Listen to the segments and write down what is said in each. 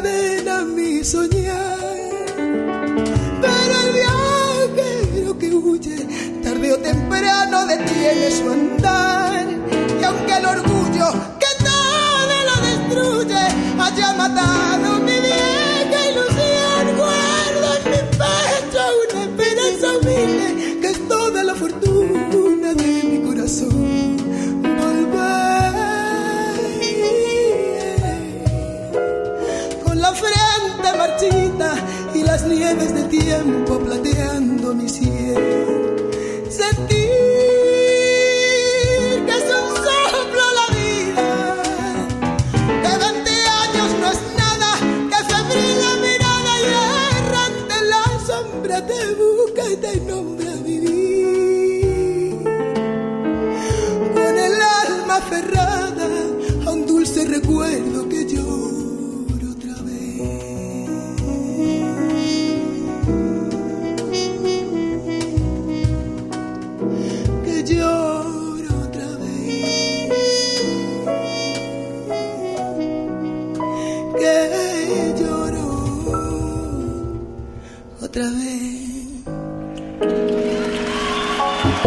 cadena mi soñar. Pero el viajero que huye, tarde o temprano detiene su andar. Y aunque el orgullo que todo lo destruye haya matado tiempo plateando mi cielo. Sentí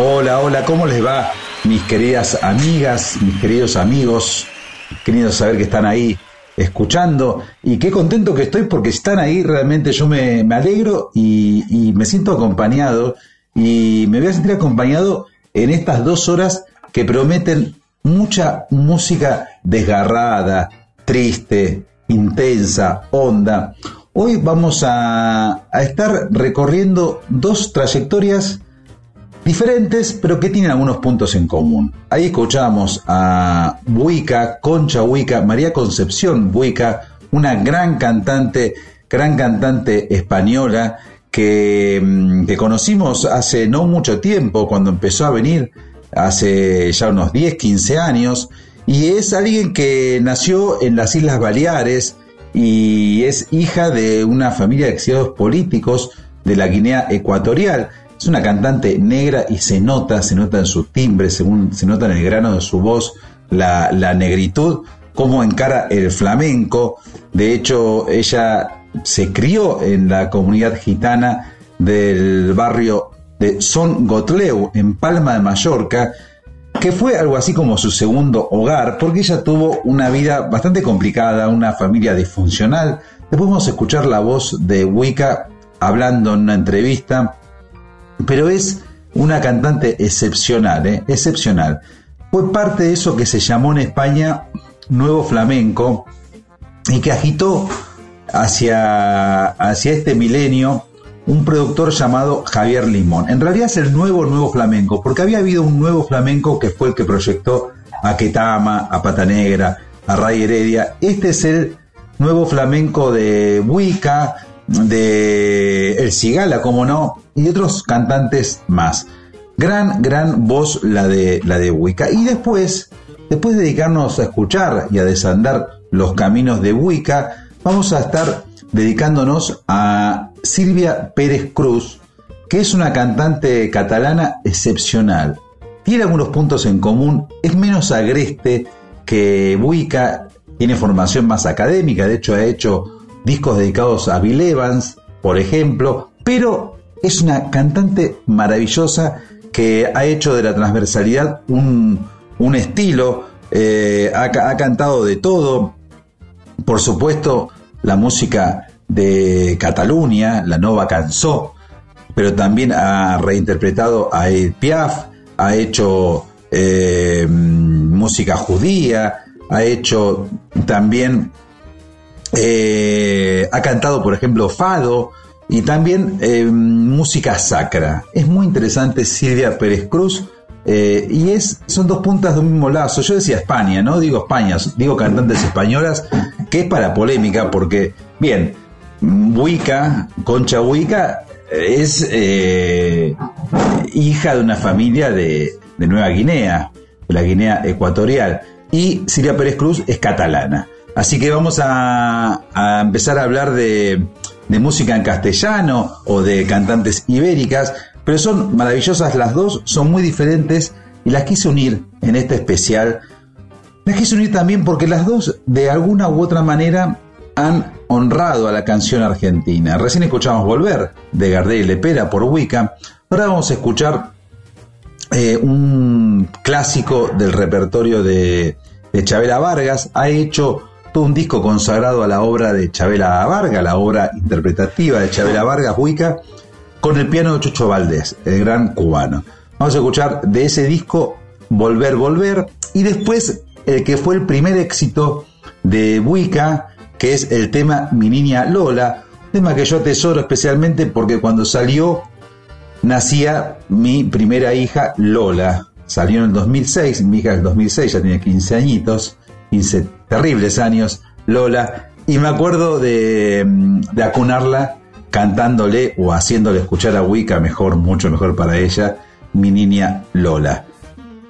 Hola, hola, ¿cómo les va? Mis queridas amigas, mis queridos amigos, querido saber que están ahí escuchando y qué contento que estoy porque están ahí, realmente yo me, me alegro y, me siento acompañado y me voy a sentir acompañado en estas dos horas que prometen mucha música desgarrada, triste, intensa, honda. Hoy vamos a, a estar recorriendo dos trayectorias diferentes, pero que tienen algunos puntos en común. Ahí escuchamos a Buica, Concha Buica, María Concepción Buica, una gran cantante, gran cantante española que, mm, que, conocimos hace no mucho tiempo, cuando empezó a venir, hace ya unos 10, 15 años, y es alguien que nació en las Islas Baleares y es hija de una familia de exiliados políticos de la Guinea Ecuatorial. Es una cantante negra y se nota, se nota en su timbre, según, se nota en el grano de su voz la, negritud, cómo encara el flamenco. De hecho, ella se crió en la comunidad gitana del barrio de Son Gotleu, en Palma de Mallorca, que fue algo así como su segundo hogar, porque ella tuvo una vida bastante complicada, una familia disfuncional. Después vamos a escuchar la voz de Wicca hablando en una entrevista pero es una cantante excepcional, ¿eh? excepcional. Fue parte de eso que se llamó en España Nuevo Flamenco y que agitó hacia, hacia este milenio un productor llamado Javier Limón. En realidad es el nuevo Nuevo Flamenco, porque había habido un Nuevo Flamenco que fue el que proyectó a Ketama, a Pata Negra, a Ray Heredia. Este es el Nuevo Flamenco de Buica, de El Cigala, como no, y otros cantantes más. Gran, gran voz la de, la de Wicca. Y después, después de dedicarnos a escuchar y a desandar los caminos de Wicca, vamos a estar dedicándonos a Silvia Pérez Cruz, que es una cantante catalana excepcional. Tiene algunos puntos en común, es menos agreste que Wicca, tiene formación más académica, de hecho ha hecho discos dedicados a Bill Evans, por ejemplo, pero es una cantante maravillosa que ha hecho de la transversalidad un, estilo, eh, ha, cantado de todo, por supuesto la música de Cataluña, la Nova Canzó, pero también ha reinterpretado a Edith Piaf, ha hecho eh, música judía, ha hecho también eh, ha cantado, por ejemplo, Fado y también eh, música sacra. Es muy interesante Silvia Pérez Cruz. Eh, y es, son dos puntas de un mismo lazo. Yo decía España, no digo España, digo cantantes españolas, que es para polémica, porque, bien, Huica, Concha Huica, es hija de una familia de, de Nueva Guinea, de la Guinea Ecuatorial, y Silvia Pérez Cruz es catalana. Así que vamos a, empezar a hablar de, música en castellano o de cantantes ibéricas, pero son maravillosas las dos, son muy diferentes y las quise unir en este especial. Las quise unir también porque las dos de alguna u otra manera han honrado a la canción argentina. Recién escuchamos Volver de Gardel y Lepera por Wicca. Ahora vamos a escuchar eh, un clásico del repertorio de, de Chabela Vargas. Ha hecho todo un disco consagrado a la obra de Chabela Vargas, la obra interpretativa de Chabela Vargas Huica, con el piano de Chucho Valdés, el gran cubano. Vamos a escuchar de ese disco Volver, Volver, y después el que fue el primer éxito de Buica, que es el tema Mi Niña Lola, tema que yo atesoro especialmente porque cuando salió nacía mi primera hija Lola. Salió en el 2006, mi hija en el 2006 ya tenía 15 añitos, 15 terribles años, Lola, y me acuerdo de, de acunarla cantándole o haciéndole escuchar a Wicca mejor, mucho mejor para ella, mi niña Lola.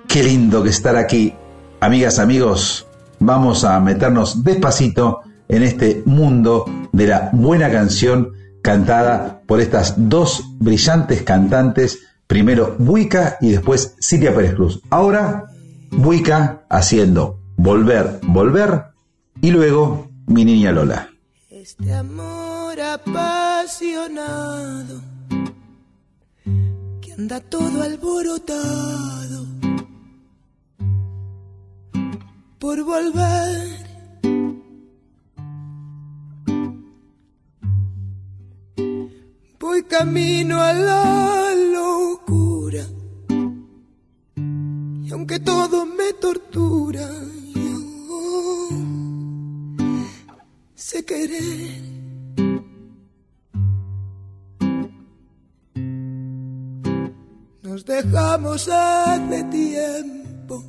Qué lindo que estar aquí. Amigas, amigos, vamos a meternos despacito en este mundo de la buena canción cantada por estas dos brillantes cantantes, primero Wicca y después Silvia Pérez Cruz. Ahora, Wicca haciendo Volver, volver y luego mi niña Lola. Este amor apasionado que anda todo alborotado por volver. Voy camino a la locura y aunque todo me tortura sé querer. Nos dejamos hace tiempo,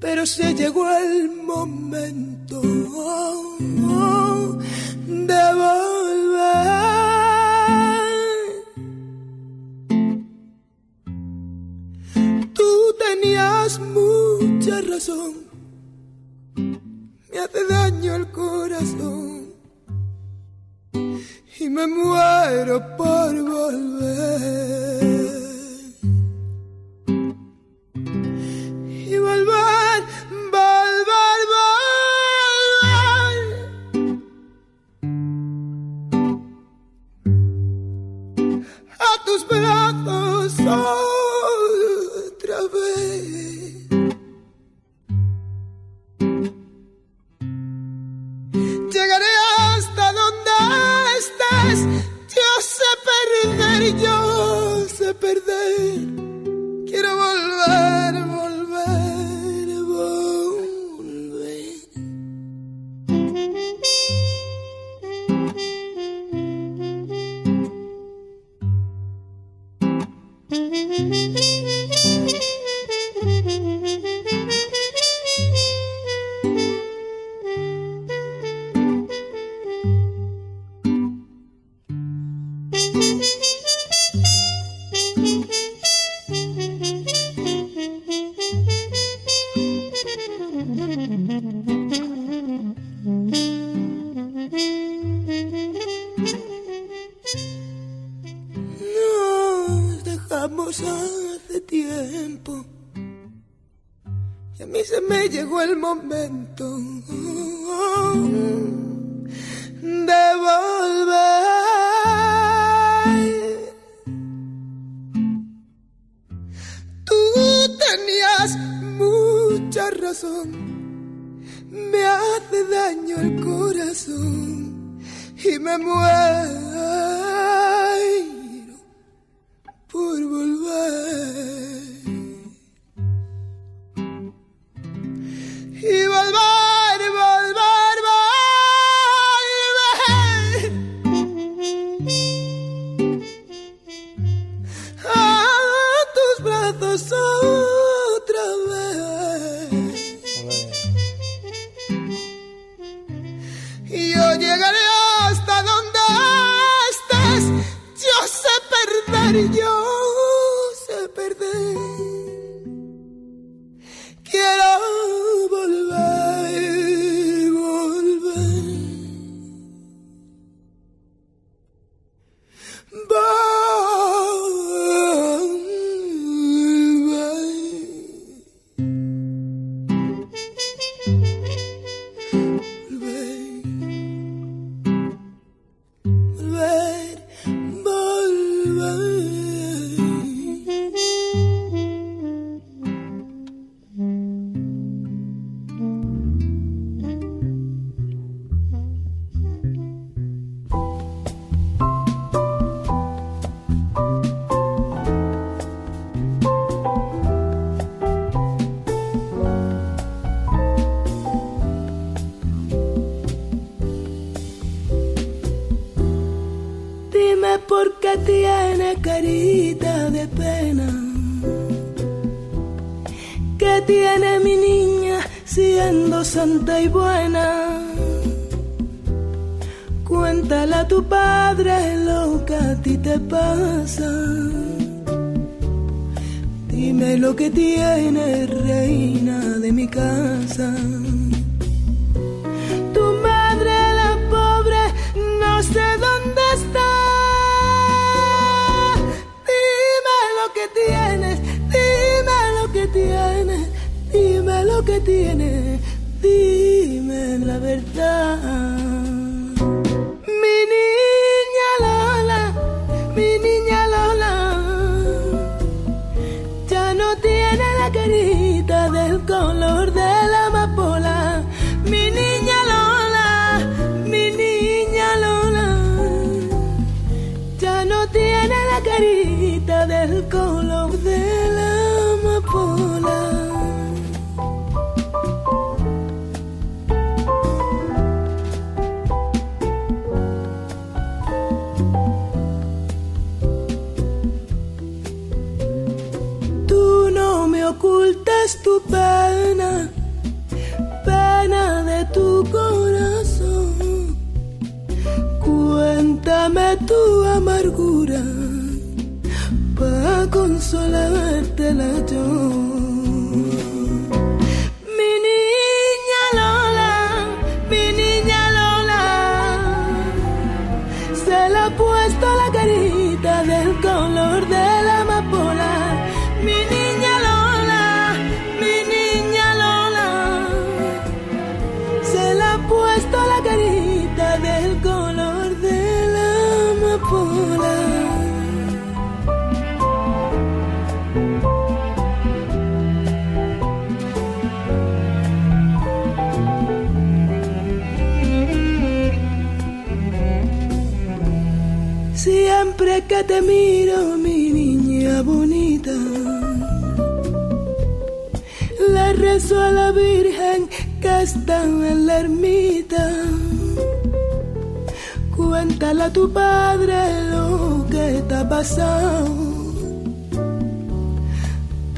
pero se llegó el momento de volver. Tú tenías mucho razón, me hace daño el corazón y me muero por volver. Tu madre, la pobre, no sé dónde está. Dime lo que tienes, dime lo que tienes, dime lo que tienes, dime la verdad. te miro, mi niña bonita. Le rezo a la Virgen que está en la ermita. Cuéntale a tu padre lo que te ha pasado.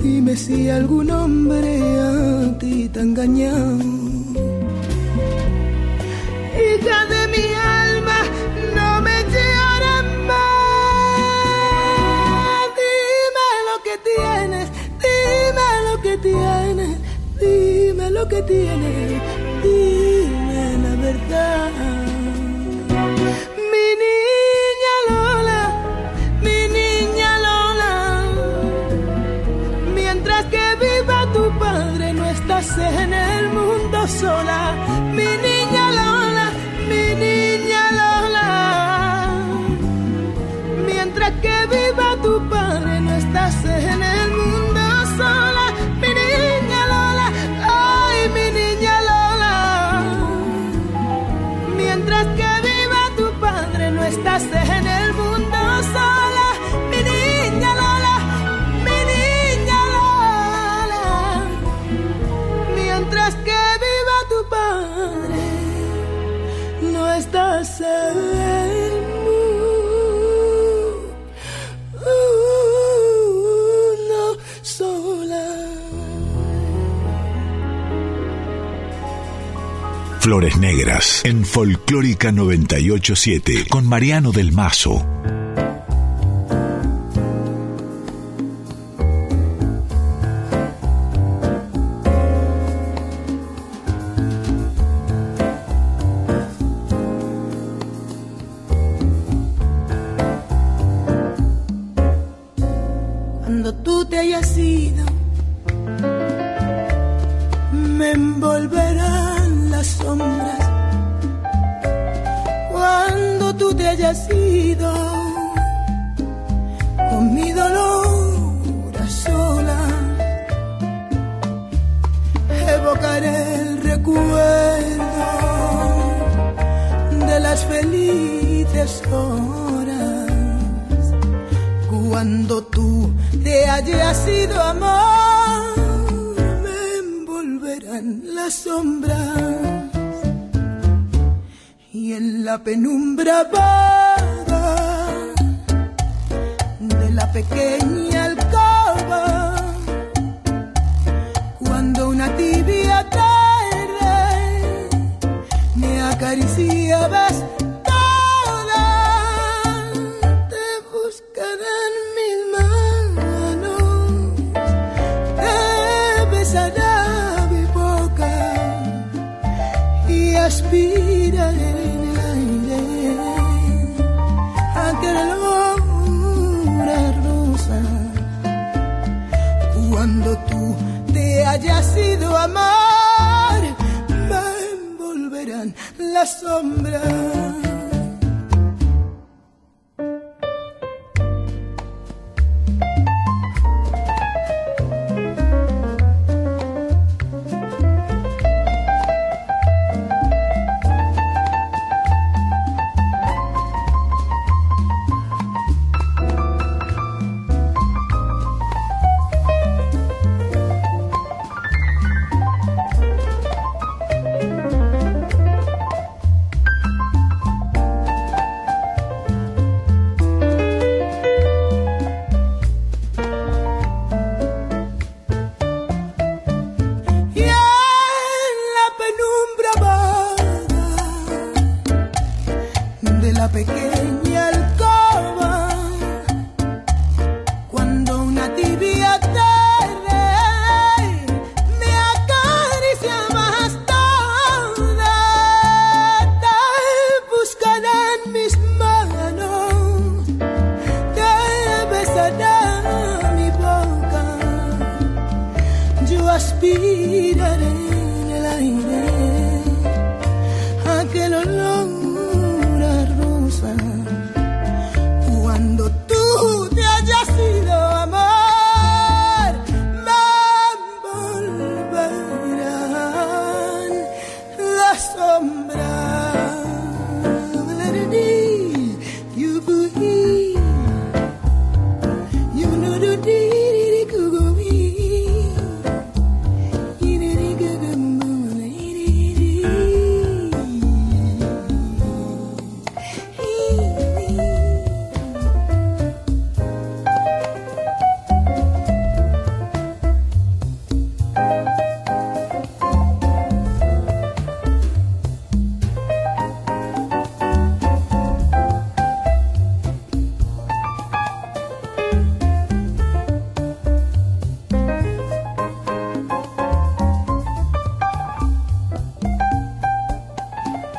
Dime si algún hombre a ti te ha engañado. que dime la verdad. Mi niña Lola, mi niña Lola, mientras que viva tu padre no estás en el mundo sola. Flores Negras en Folclórica 987 con Mariano del Mazo.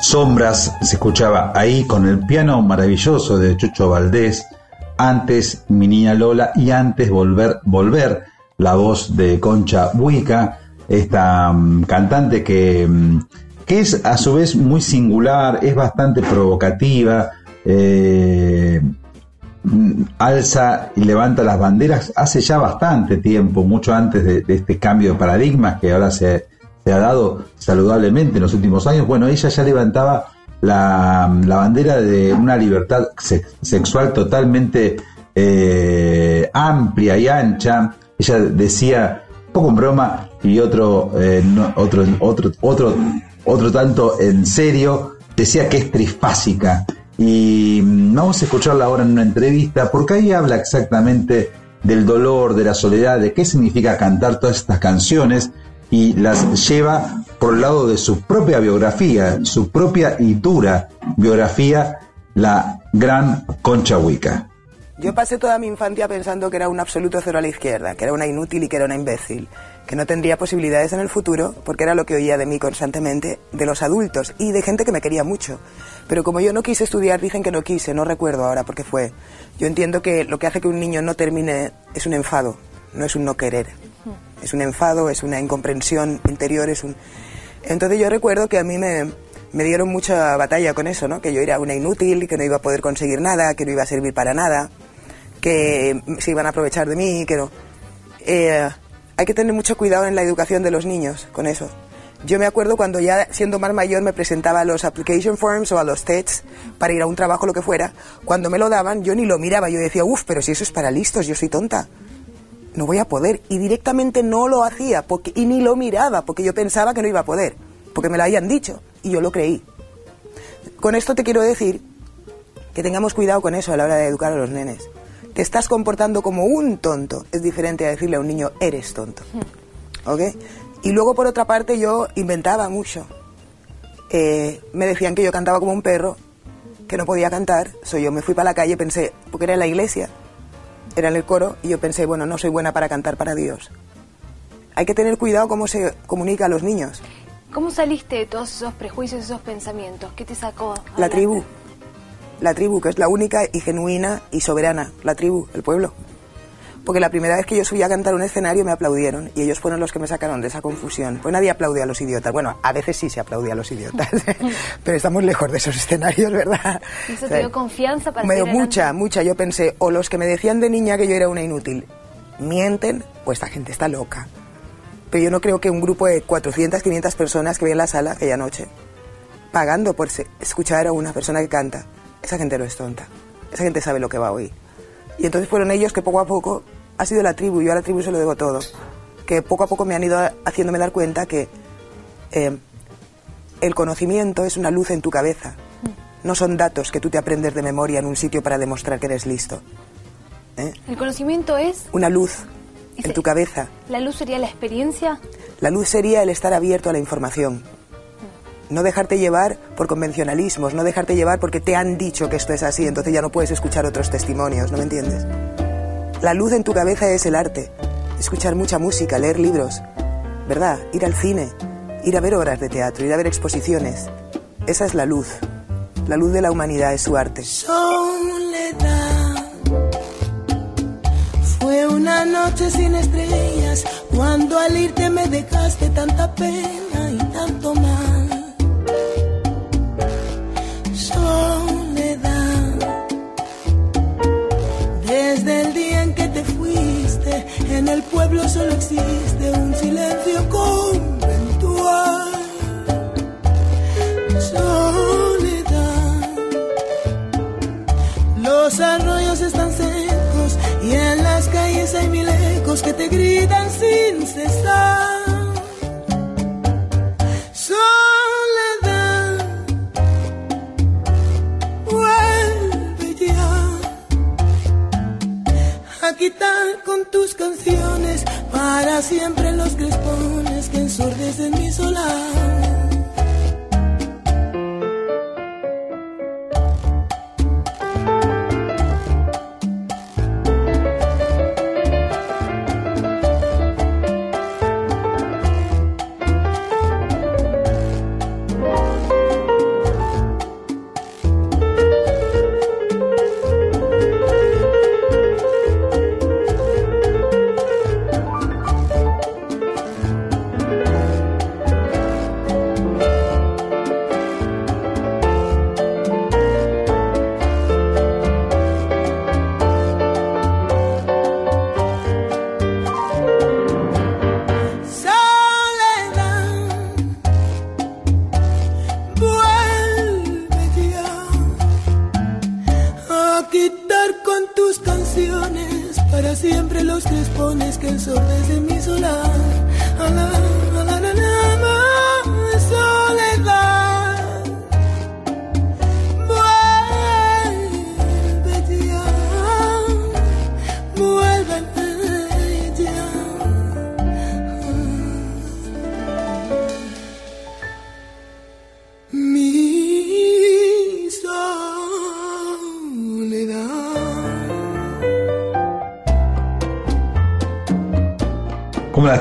Sombras se escuchaba ahí con el piano maravilloso de Chucho Valdés, antes Mi Niña Lola y antes Volver, Volver, la voz de Concha Buica, esta mm, cantante que, mm, que es a su vez muy singular, es bastante provocativa, eh, mm, alza y levanta las banderas hace ya bastante tiempo, mucho antes de, de este cambio de paradigmas que ahora se, se ha dado saludablemente en los últimos años. Bueno, ella ya levantaba la, la bandera de una libertad se- sexual totalmente eh, amplia y ancha. Ella decía, poco en broma y otro, eh, otro, otro, otro, otro tanto en serio, decía que es trifásica. Y mm, vamos a escucharla ahora en una entrevista, porque ahí habla exactamente del dolor, de la soledad, de qué significa cantar todas estas canciones y las lleva por el lado de su propia biografía, su propia y dura biografía, la gran Concha Huica. Yo pasé toda mi infancia pensando que era un absoluto cero a la izquierda, que era una inútil y que era una imbécil, que no tendría posibilidades en el futuro, porque era lo que oía de mí constantemente, de los adultos y de gente que me quería mucho. Pero como yo no quise estudiar, dicen que no quise, no recuerdo ahora por qué fue. Yo entiendo que lo que hace que un niño no termine es un enfado, no es un no querer. Es un enfado, es una incomprensión interior, es un... Entonces yo recuerdo que a mí me, me dieron mucha batalla con eso, ¿no? Que yo era una inútil, que no iba a poder conseguir nada, que no iba a servir para nada, que se iban a aprovechar de mí, que no. Eh, hay que tener mucho cuidado en la educación de los niños con eso. Yo me acuerdo cuando ya siendo más mayor me presentaba a los application forms o a los tests para ir a un trabajo, lo que fuera. Cuando me lo daban, yo ni lo miraba, yo decía, uff, pero si eso es para listos, yo soy tonta. No voy a poder. Y directamente no lo hacía porque, y ni lo miraba porque yo pensaba que no iba a poder, porque me lo habían dicho y yo lo creí. Con esto te quiero decir que tengamos cuidado con eso a la hora de educar a los nenes. Te estás comportando como un tonto. Es diferente a decirle a un niño, eres tonto. ¿Ok? Y luego, por otra parte, yo inventaba mucho. Eh, me decían que yo cantaba como un perro, que no podía cantar. So, yo me fui para la calle, pensé, porque era en la iglesia, era en el coro, y yo pensé, bueno, no soy buena para cantar para Dios. Hay que tener cuidado cómo se comunica a los niños. ¿Cómo saliste de todos esos prejuicios, esos pensamientos? ¿Qué te sacó? La tribu. La tribu, que es la única y genuina y soberana. La tribu, el pueblo. Porque la primera vez que yo subí a cantar un escenario me aplaudieron y ellos fueron los que me sacaron de esa confusión. Pues nadie aplaude a los idiotas. Bueno, a veces sí se aplaude a los idiotas, pero estamos lejos de esos escenarios, ¿verdad? ¿Eso O te dio confianza para me dio mucha, adelante? mucha. Yo pensé, o los que me decían de niña que yo era una inútil, mienten, o esta gente está loca. Pero yo no creo que un grupo de 400, 500 personas que vi en la sala aquella noche, pagando por escuchar a una persona que canta, esa gente no es tonta. Esa gente sabe lo que va a oír. Y entonces fueron ellos que poco a poco ha sido la tribu, yo a la tribu se lo debo todo. Que poco a poco me han ido haciéndome dar cuenta que eh, el conocimiento es una luz en tu cabeza. No son datos que tú te aprendes de memoria en un sitio para demostrar que eres listo. ¿eh? El conocimiento es, Una luz en tu cabeza. la luz sería la experiencia. La luz sería el estar abierto a la información. No dejarte llevar por convencionalismos, no dejarte llevar porque te han dicho que esto es así, entonces ya no puedes escuchar otros testimonios, ¿no me entiendes? La luz en tu cabeza es el arte. Escuchar mucha música, leer libros, ¿verdad? Ir al cine, ir a ver obras de teatro, ir a ver exposiciones. Esa es la luz. La luz de la humanidad es su arte. Fue una noche sin estrellas, Cuando al irte me dejaste tanta pena y tanto mal. En el pueblo solo existe un silencio conventual. Soledad. Los arroyos están secos y en las calles hay mil ecos que te gritan sin cesar. Tus canciones para siempre los crespones que ensordecen mi solar.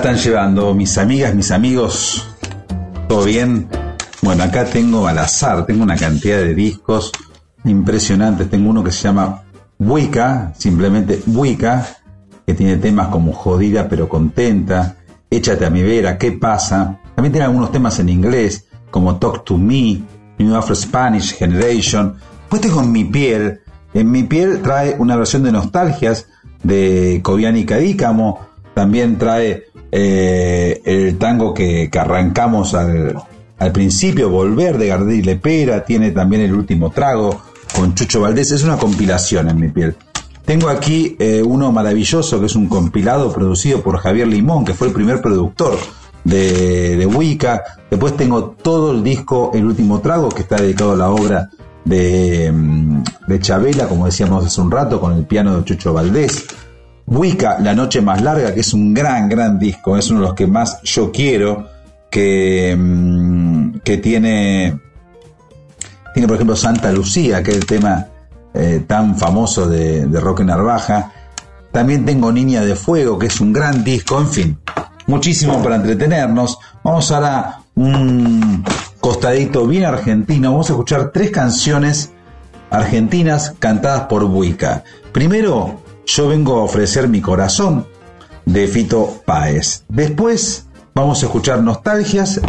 Están llevando mis amigas, mis amigos? ¿Todo bien? Bueno, acá tengo al azar, tengo una cantidad de discos impresionantes. Tengo uno que se llama Wicca, simplemente Wicca, que tiene temas como Jodida pero contenta, Échate a mi vera, ¿qué pasa? También tiene algunos temas en inglés, como Talk to Me, New Afro Spanish Generation. Pues tengo en mi piel. En mi piel trae una versión de Nostalgias de Cobian y Cadícamo. También trae eh, el tango que, arrancamos al, al principio, Volver de Gardel y Lepera. Tiene también el último trago con Chucho Valdés. Es una compilación en mi piel. Tengo aquí eh, uno maravilloso que es un compilado producido por Javier Limón, que fue el primer productor de, de Wicca. Después tengo todo el disco El último trago, que está dedicado a la obra de, mm, de Chabela, como decíamos hace un rato, con el piano de Chucho Valdés. Wicca, La Noche Más Larga, que es un gran, gran disco, es uno de los que más yo quiero, que, mm, que tiene, tiene por ejemplo Santa Lucía, que es el tema eh, tan famoso de, de Roque Narvaja. También tengo Niña de Fuego, que es un gran disco, en fin, muchísimo para entretenernos. Vamos ahora un costadito bien argentino. Vamos a escuchar tres canciones argentinas cantadas por Wicca. Primero, yo vengo a ofrecer mi corazón de Fito Páez. Después, vamos a escuchar Nostalgias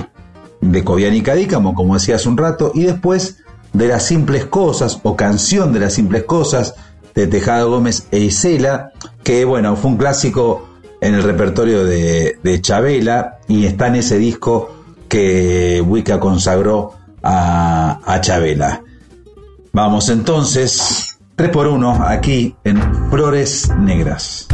de Cobian y Cadícamo, como decía hace un rato, y después de las simples cosas o canción de las simples cosas de Tejado Gómez e Isela, que bueno, fue un clásico en el repertorio de, de Chabela y está en ese disco que Wicca consagró a, a Chabela. Vamos entonces, 3 por 1 aquí en Flores Negras.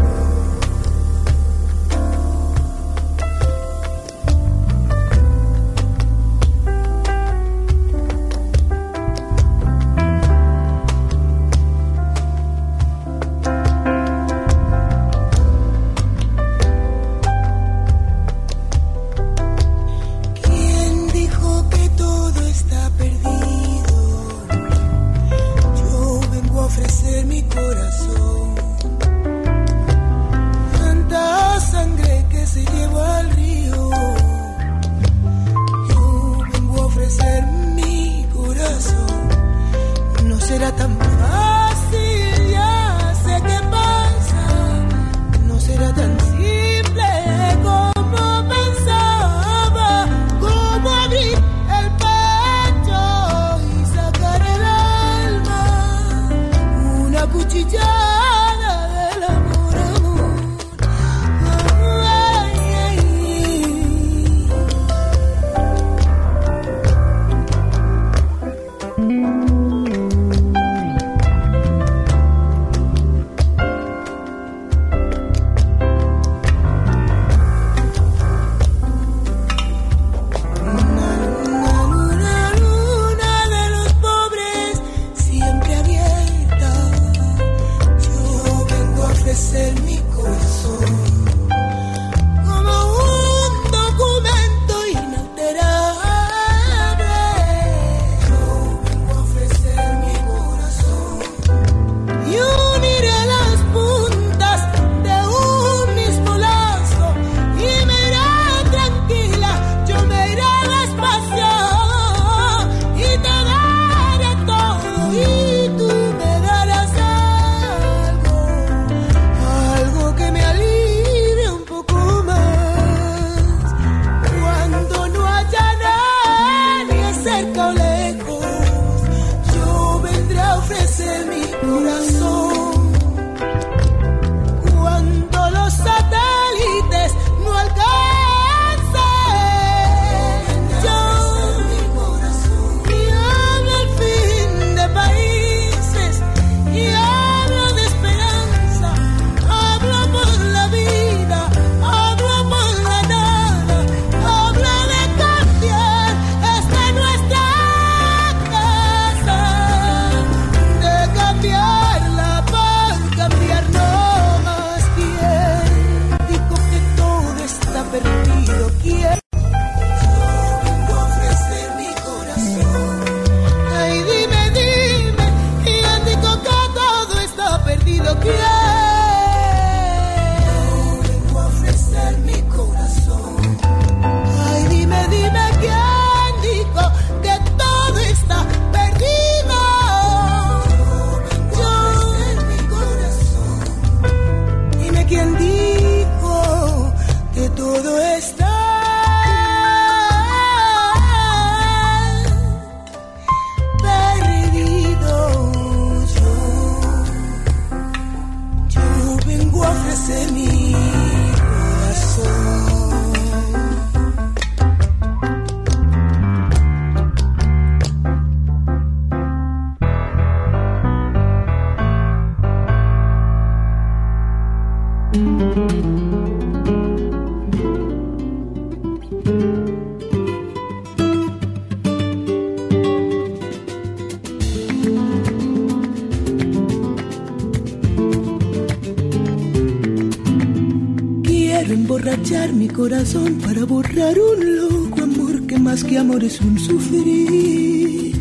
Para borrar un loco amor que más que amor es un sufrir.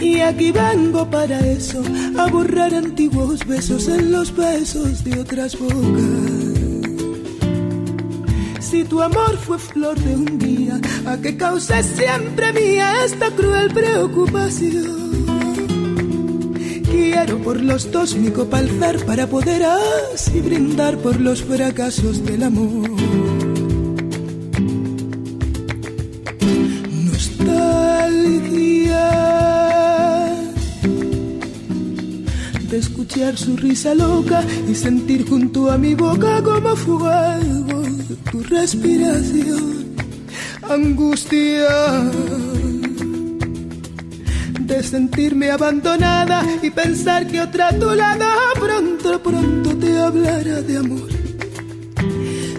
Y aquí vengo para eso, a borrar antiguos besos en los besos de otras bocas. Si tu amor fue flor de un día, a que causa siempre mía esta cruel preocupación. Quiero por los dos mi copa alzar para poder así brindar por los fracasos del amor. Nostalgia de escuchar su risa loca y sentir junto a mi boca como fuego tu respiración. Angustia sentirme abandonada y pensar que otra a tu lado pronto, pronto te hablará de amor.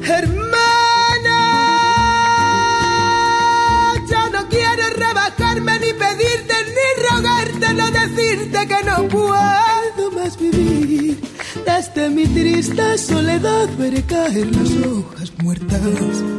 Hermana, yo no quiero rebajarme ni pedirte ni rogarte, no decirte que no puedo más vivir. Desde mi triste soledad veré caer las hojas muertas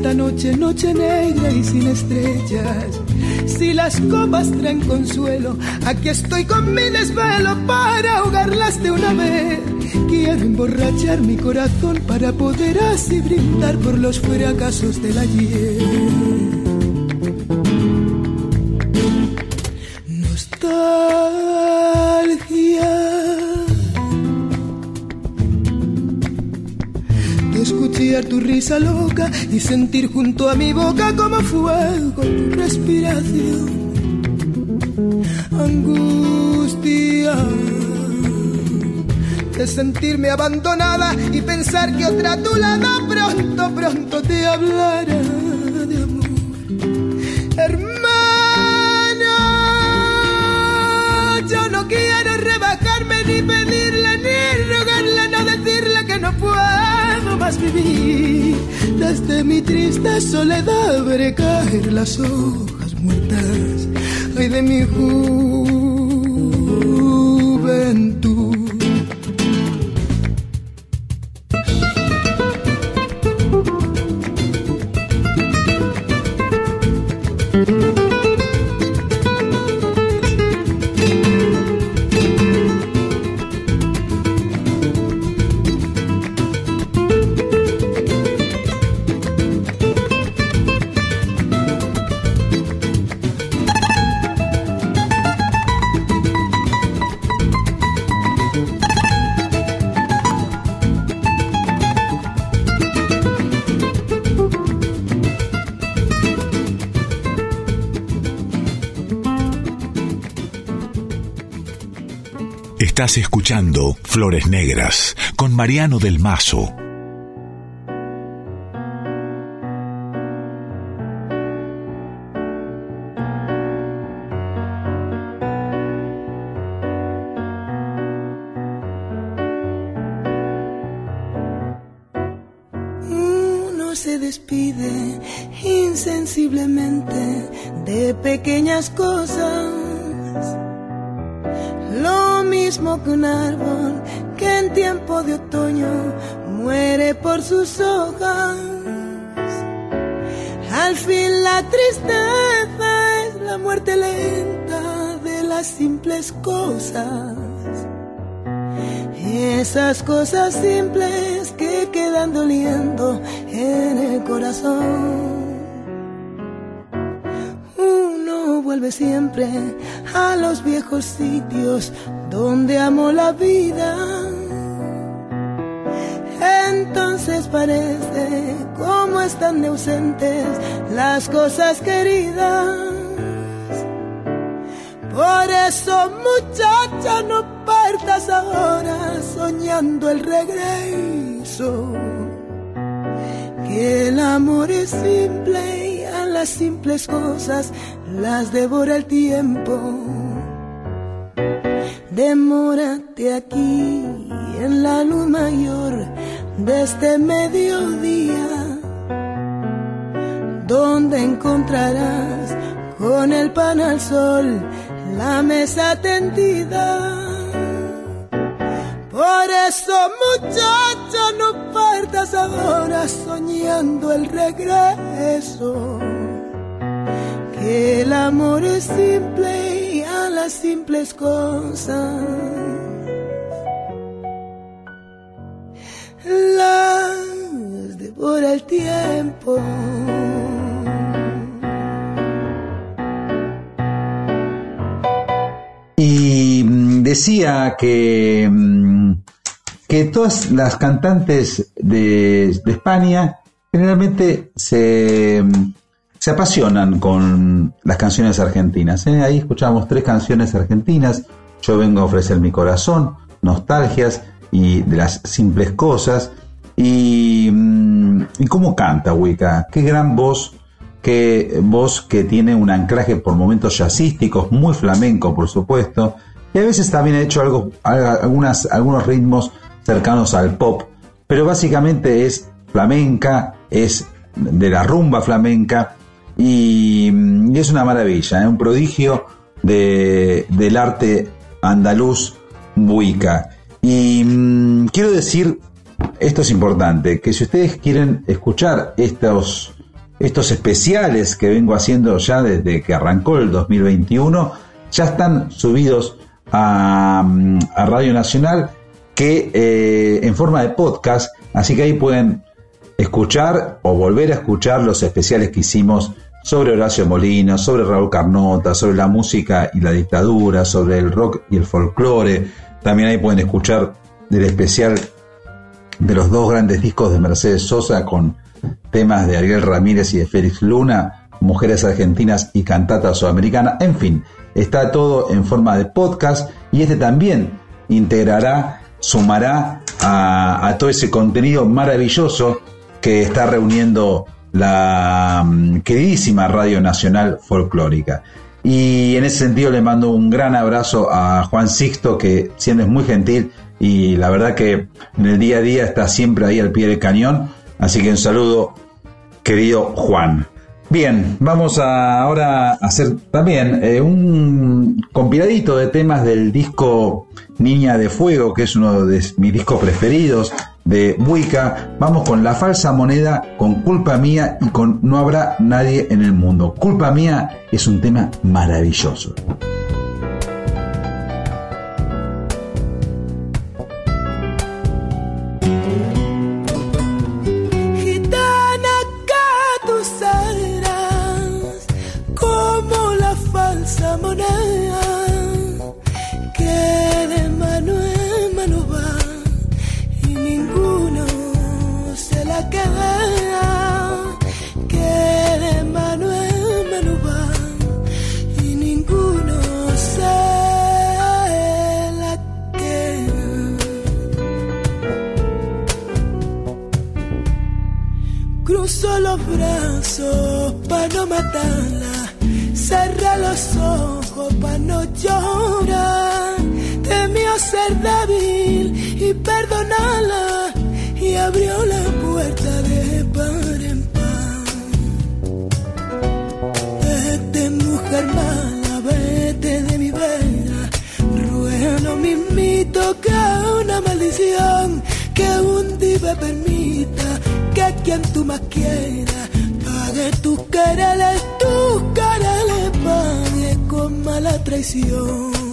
esta noche, noche negra y sin estrellas. Si las copas traen consuelo, aquí estoy con mi desvelo para ahogarlas de una vez. Quiero emborrachar mi corazón para poder así brindar por los fracasos del ayer. Tu risa loca y sentir junto a mi boca como fuego tu respiración. Angustia de sentirme abandonada y pensar que otra a tu lado pronto, pronto te hablará de amor. Hermana, yo no quiero rebajarme ni pedirle vivir. Desde mi triste soledad veré caer las hojas muertas. Ay de mi juventud. Estás escuchando Flores Negras con Mariano del Mazo. Cosas simples que quedan doliendo en el corazón. Uno vuelve siempre a los viejos sitios donde amó la vida. Entonces parece como están ausentes las cosas queridas. Por eso muchacha no partas ahora soñando el regreso. Que el amor es simple y a las simples cosas las devora el tiempo. Demórate aquí en la luz mayor de este mediodía, donde encontrarás con el pan al sol la mesa tendida. Por eso, muchacho, no partas ahora soñando el regreso. Que el amor es simple y a las simples cosas las devora el tiempo. Decía que, mm, que todas las cantantes de, España generalmente se, mm, se apasionan con las canciones argentinas. ¿eh? Ahí escuchamos tres canciones argentinas. Yo vengo a ofrecer mi corazón, nostalgias y de las simples cosas. Y, mm, y cómo canta Wicca, qué gran voz, qué voz que tiene un anclaje por momentos jazzísticos, muy flamenco por supuesto, y a veces también ha hecho algo, algunas, algunos ritmos cercanos al pop, pero básicamente es flamenca, es de la rumba flamenca y, es una maravilla, ¿eh? un prodigio de, del arte andaluz buica. Y mm, quiero decir, esto es importante, que si ustedes quieren escuchar estos, estos especiales que vengo haciendo ya desde que arrancó el 2021, ya están subidos a, Radio Nacional que eh, en forma de podcast, así que ahí pueden escuchar o volver a escuchar los especiales que hicimos sobre Horacio Molina, sobre Raúl Carnota, sobre la música y la dictadura, sobre el rock y el folclore. También ahí pueden escuchar del especial de los dos grandes discos de Mercedes Sosa con temas de Ariel Ramírez y de Félix Luna, Mujeres Argentinas y Cantata Sudamericana. En fin, está todo en forma de podcast y este también integrará, sumará a, todo ese contenido maravilloso que está reuniendo la mm, queridísima Radio Nacional Folclórica. Y en ese sentido le mando un gran abrazo a Juan Sixto, que es muy gentil y la verdad que en el día a día está siempre ahí al pie del cañón. Así que un saludo, querido Juan. Bien, vamos a ahora a hacer también eh, un compiladito de temas del disco Niña de Fuego, que es uno de mis discos preferidos de Buica. Vamos con La Falsa Moneda, con Culpa Mía y con No Habrá Nadie en el Mundo. Culpa Mía es un tema maravilloso. pa' no matarla. Cerra los ojos pa' no llorar. Temió ser débil y perdonarla. Y abrió la puerta de par en par. Vete, mujer mala, vete de mi vera. Ruego mismito que una maldición que un día permita que quien tú más quieras Pague tus quereles, tus quereles, pague con mala traición.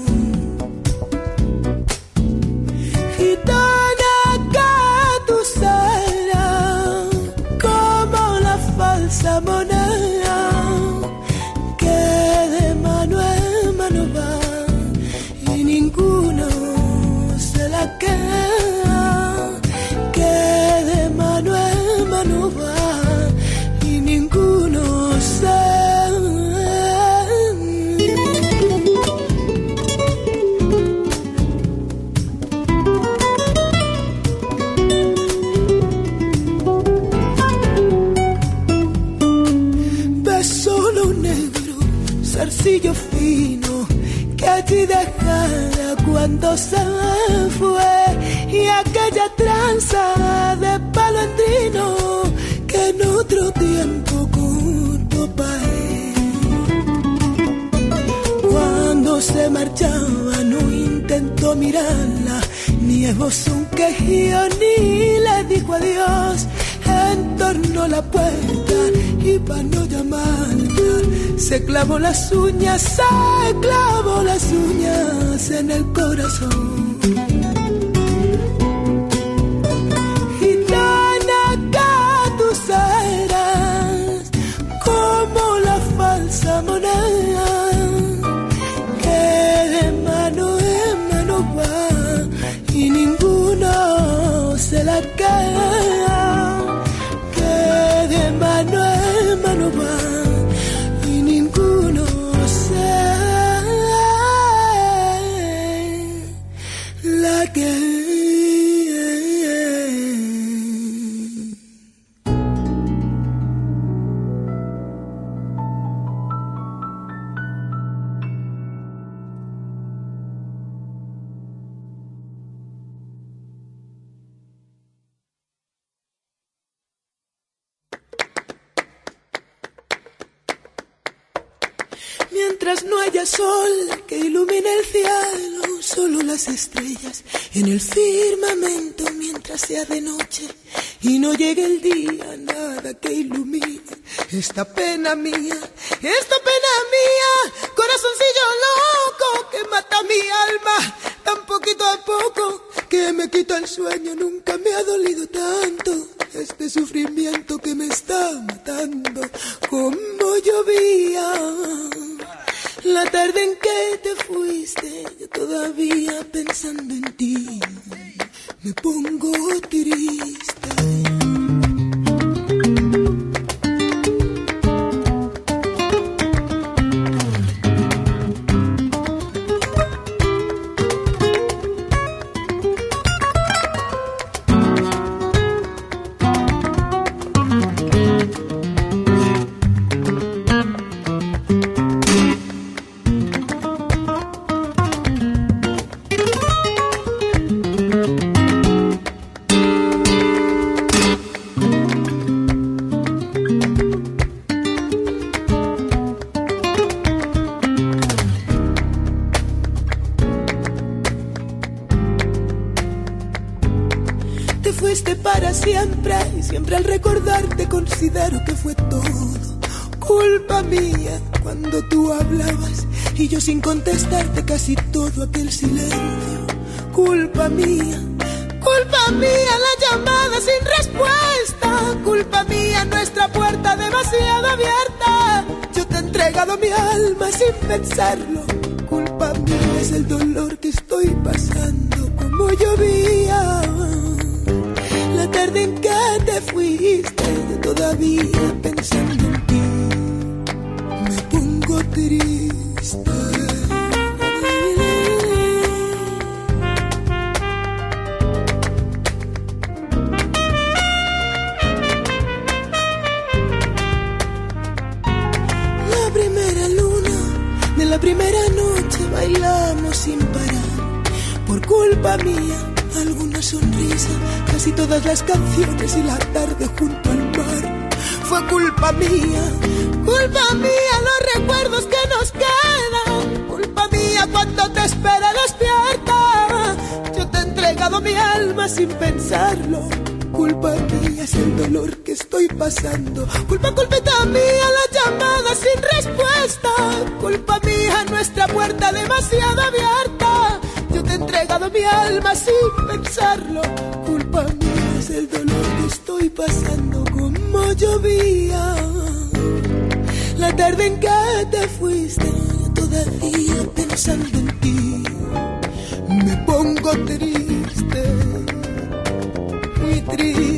Cuando se fue. Y aquella tranza de palo que en otro tiempo cortó pa' él. Cuando se marchaba no intentó mirarla, ni esbozó un quejío, ni le dijo adiós. Entornó la puerta y para no llamarla se clavó las uñas, se clavó las uñas en el corazón. Gitana que tú serás como la falsa moneda que de mano en mano va y ninguno se la queda esta casi todo aquel silencio. Culpa mía, culpa mía la llamada sin respuesta. Culpa mía nuestra puerta demasiado abierta. Yo te he entregado mi alma sin pensarlo. Culpa mía es el dolor que estoy pasando como llovía. La tarde en que te fuiste, yo todavía pensando en ti, me pongo triste. alma mía, alguna sonrisa, casi todas las canciones y la tarde junto al mar. Fue culpa mía, culpa mía los recuerdos que nos quedan, culpa mía cuando te espera despierta. Yo te he entregado mi alma sin pensarlo. Culpa mía es el dolor que estoy pasando. Culpa, culpita mía, la llamada sin respuesta. Culpa mía, nuestra puerta demasiado abierta haberte entregado mi alma sin pensarlo. Culpa mía es el dolor que estoy pasando como llovía. La tarde en que te fuiste, todavía pensando en ti, me pongo triste, muy triste.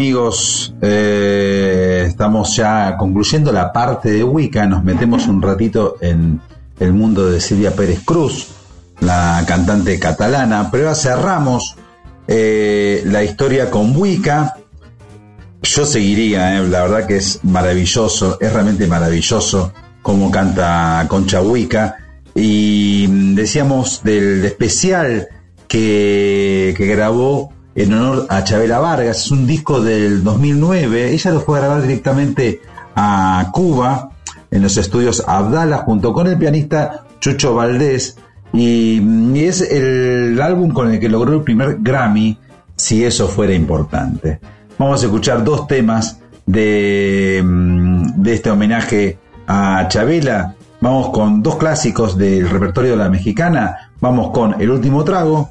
Amigos, eh, estamos ya concluyendo la parte de Wicca, nos metemos un ratito en el mundo de Silvia Pérez Cruz, la cantante catalana, pero ya cerramos eh, la historia con Wicca. Yo seguiría, eh, la verdad que es maravilloso, es realmente maravilloso cómo canta Concha Wicca. Y mm, decíamos del especial que, que grabó en honor a Chabela Vargas, es un disco del 2009, ella lo fue a grabar directamente a Cuba, en los estudios Abdala, junto con el pianista Chucho Valdés, y, es el álbum con el que logró el primer Grammy, si eso fuera importante. Vamos a escuchar dos temas de, mm, de este homenaje a Chabela. Vamos con dos clásicos del repertorio de la mexicana. Vamos con El último trago,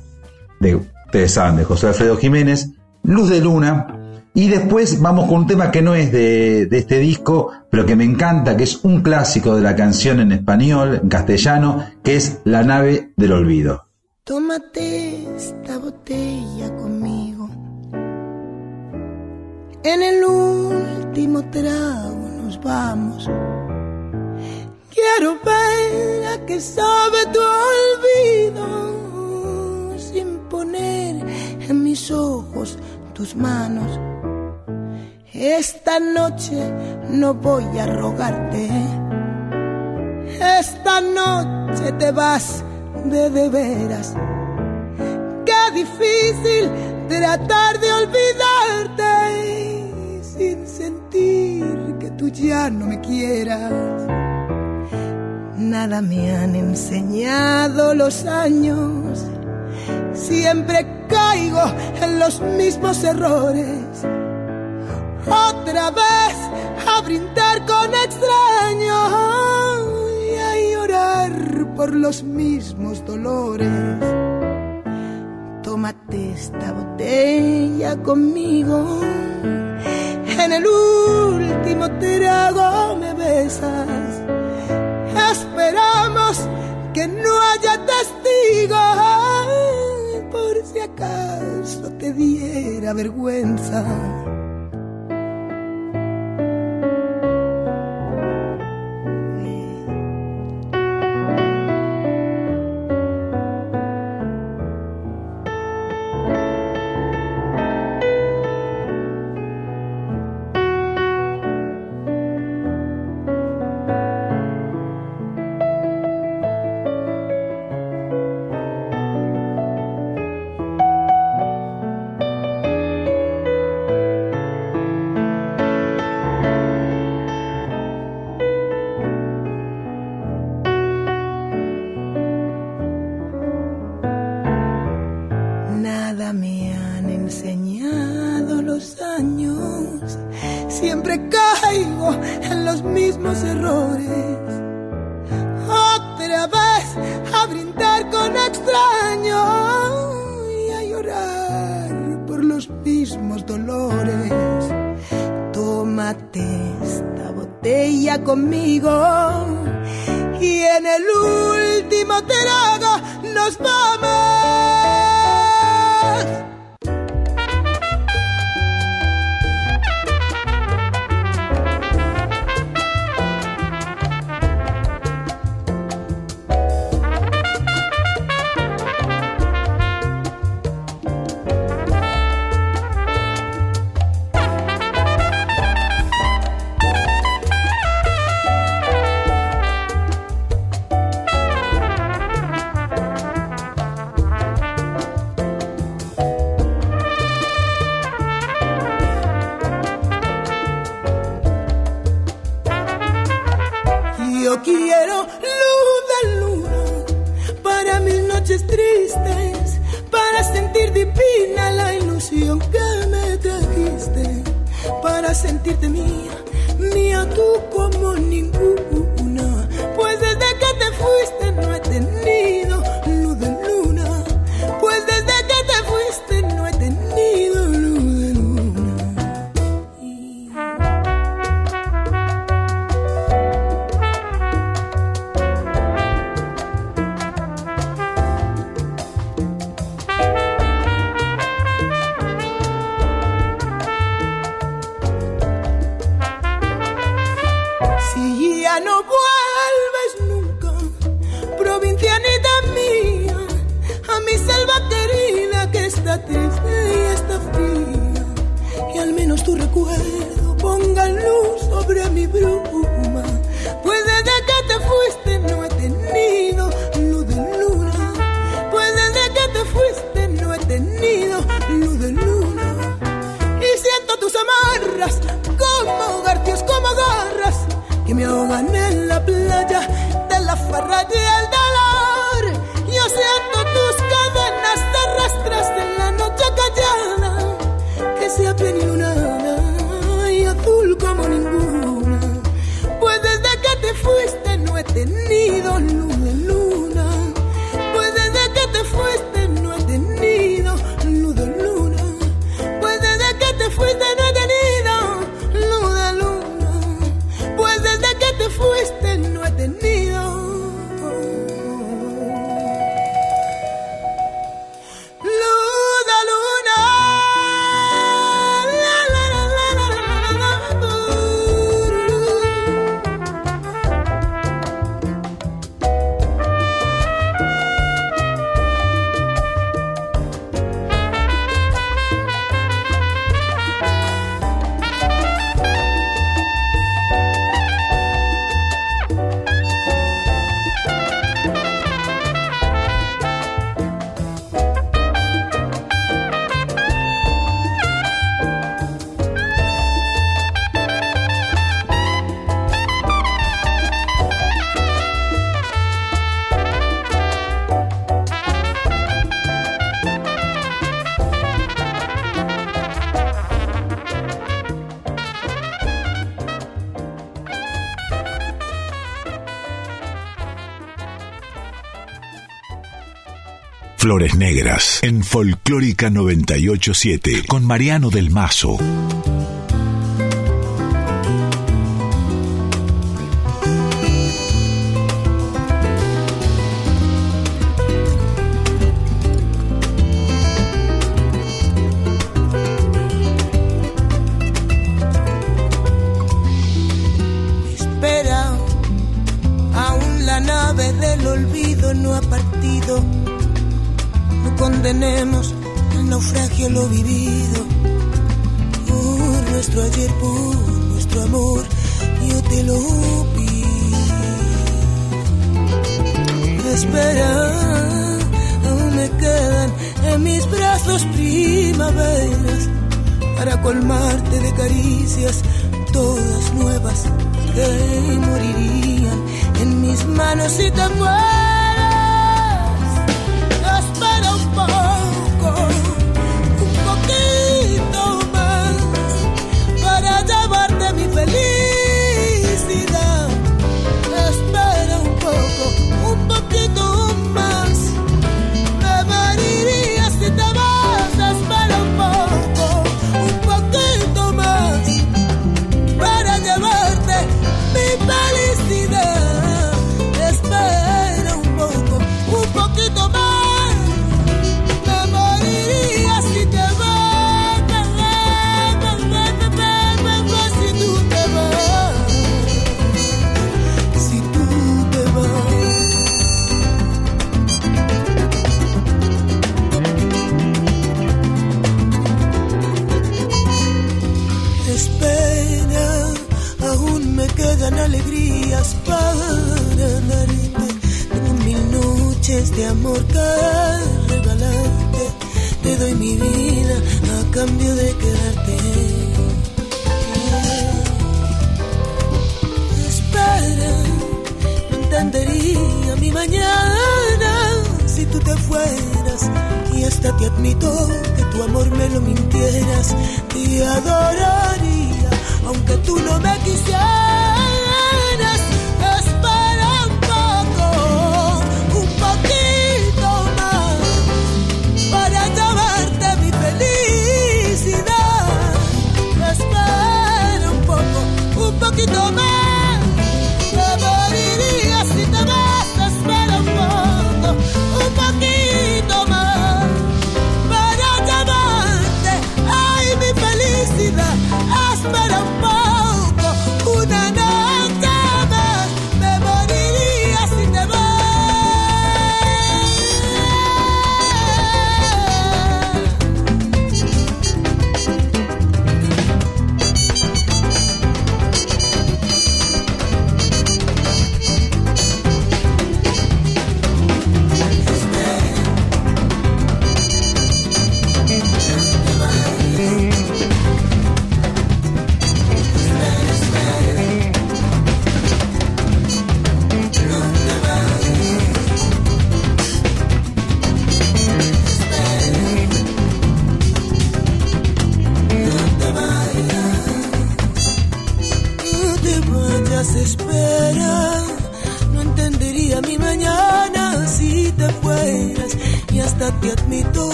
de, ustedes saben, de José Alfredo Jiménez, Luz de Luna, y después vamos con un tema que no es de, este disco, pero que me encanta, que es un clásico de la canción en español, en castellano, que es La nave del olvido. Tómate esta botella conmigo. En el último trago nos vamos. Quiero ver sabe tu olvido en mis ojos tus manos. Esta noche no voy a rogarte. Esta noche te vas de de veras. Qué difícil tratar de olvidarte sin sentir que tú ya no me quieras. Nada me han enseñado los años. Siempre caigo en los mismos errores. Otra vez a brindar con extraños y a llorar por los mismos dolores. Tómate esta botella conmigo. En el último trago me besas. Esperamos que no haya testigos por si acaso te diera vergüenza. Flores Negras en Folclórica 987 con Mariano del Mazo.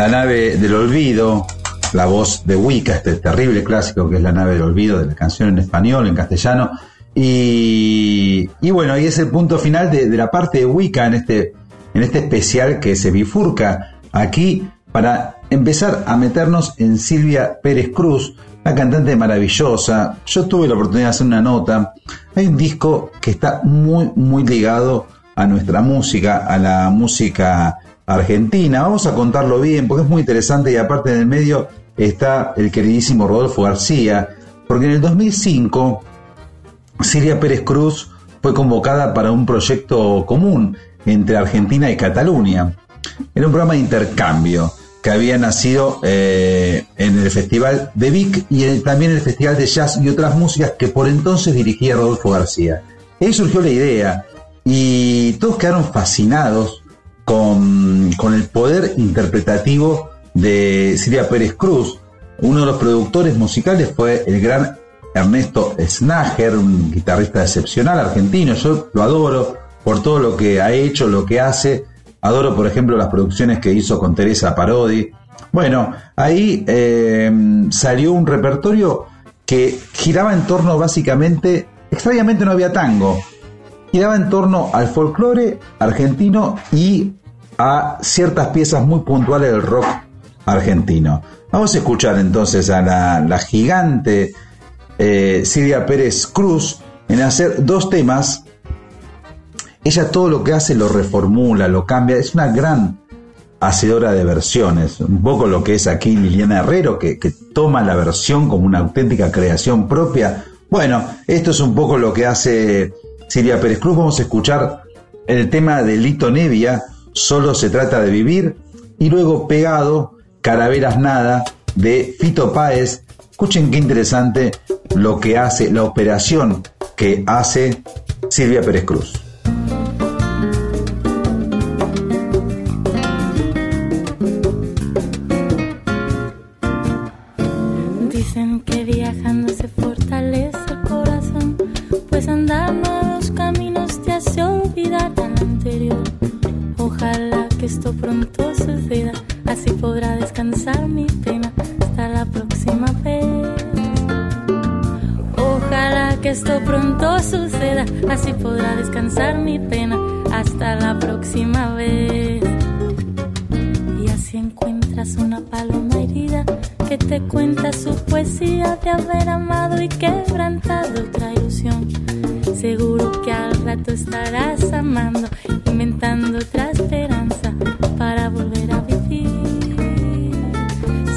La nave del olvido, la voz de Wicca, este terrible clásico que es La nave del olvido, de la canción en español, en castellano. Y, bueno, ahí es el punto final de, la parte de Wicca en este, en este especial que se bifurca aquí para empezar a meternos en Silvia Pérez Cruz, una cantante maravillosa. Yo tuve la oportunidad de hacer una nota. Hay un disco que está muy, muy ligado a nuestra música, a la música Argentina. Vamos a contarlo bien porque es muy interesante y aparte en el medio está el queridísimo Rodolfo García, porque en el 2005 Siria Pérez Cruz fue convocada para un proyecto común entre Argentina y Cataluña. Era un programa de intercambio que había nacido eh, en el Festival de Vic y también en el Festival de Jazz y otras músicas que por entonces dirigía Rodolfo García. Ahí surgió la idea y todos quedaron fascinados con, el poder interpretativo de Silvia Pérez Cruz. Uno de los productores musicales fue el gran Ernesto Snager, un guitarrista excepcional argentino. Yo lo adoro por todo lo que ha hecho, lo que hace. Adoro, por ejemplo, las producciones que hizo con Teresa Parodi. Bueno, ahí eh, salió un repertorio que giraba en torno básicamente, extrañamente no había tango, giraba en torno al folclore argentino y a ciertas piezas muy puntuales del rock argentino. Vamos a escuchar entonces a la, gigante eh, Silvia Pérez Cruz en hacer dos temas. Ella todo lo que hace lo reformula, lo cambia. Es una gran hacedora de versiones. Un poco lo que es aquí Liliana Herrero, que, que toma la versión como una auténtica creación propia. Bueno, esto es un poco lo que hace Silvia Pérez Cruz. Vamos a escuchar el tema de Lito Nevia, Solo se trata de vivir. Y luego pegado, Caraveras Nada, de Fito Páez. Escuchen qué interesante lo que hace, la operación que hace Silvia Pérez Cruz. Pronto suceda, así podrá descansar mi pena hasta la próxima vez. Ojalá que esto pronto suceda, así podrá descansar mi pena. Hasta la próxima vez. Y así encuentras una paloma herida que te cuenta su poesía de haber amado y quebrantado otra ilusión. Seguro que al rato estarás amando, inventando otra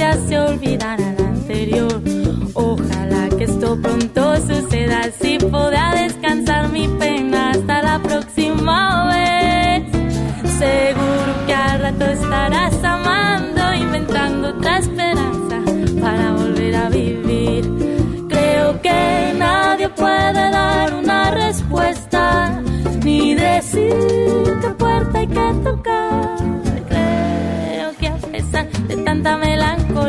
caminos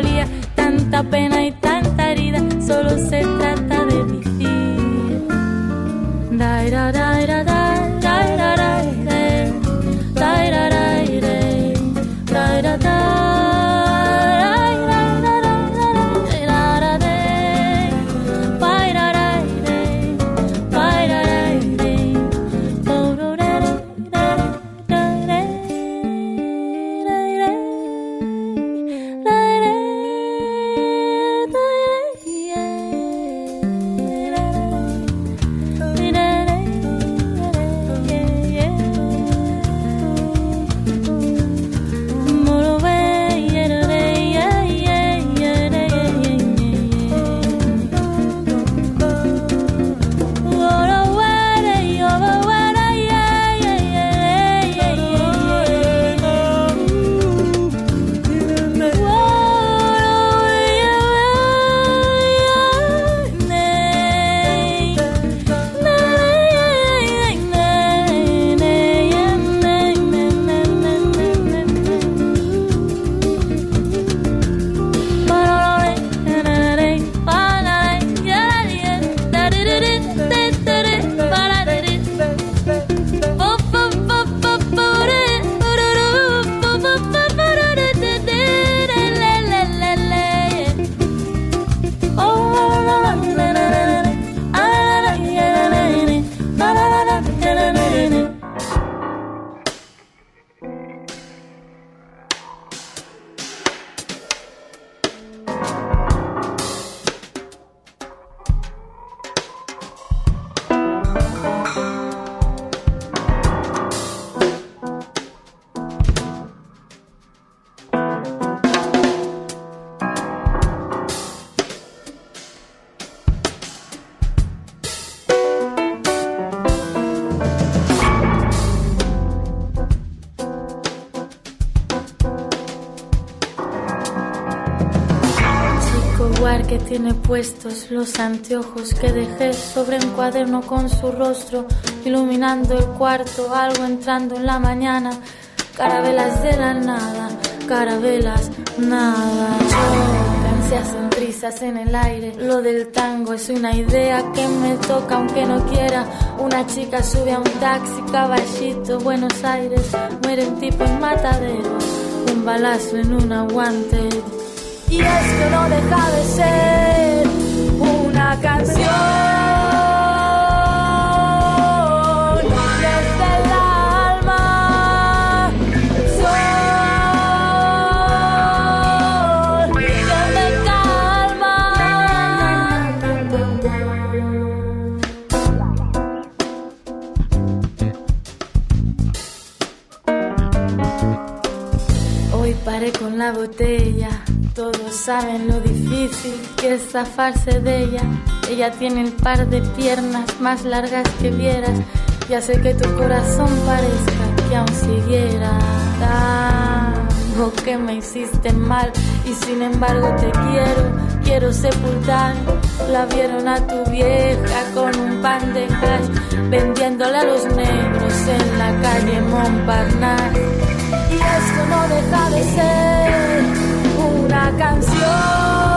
melancolía, tiene puestos los anteojos que dejé sobre un cuaderno con su rostro, iluminando el cuarto, algo entrando en la mañana, carabelas de la nada, carabelas, nada. Yo hacen trizas en el aire. Lo del tango es una idea que me toca aunque no quiera. Una chica sube a un taxi, caballito, Buenos Aires. Muere un tipo en matadero, un balazo en un aguante. Y esto no deja de ser una canción. con la botella. Saben lo difícil que es zafarse de ella. Ella tiene el par de piernas más largas que vieras. Ya sé que tu corazón parezca que aún siguiera. Algo que me hiciste mal y sin embargo te quiero, quiero sepultar. La vieron a tu vieja con un pan de hash, vendiéndole a los negros en la calle Montparnasse y esto no deja de ser canción.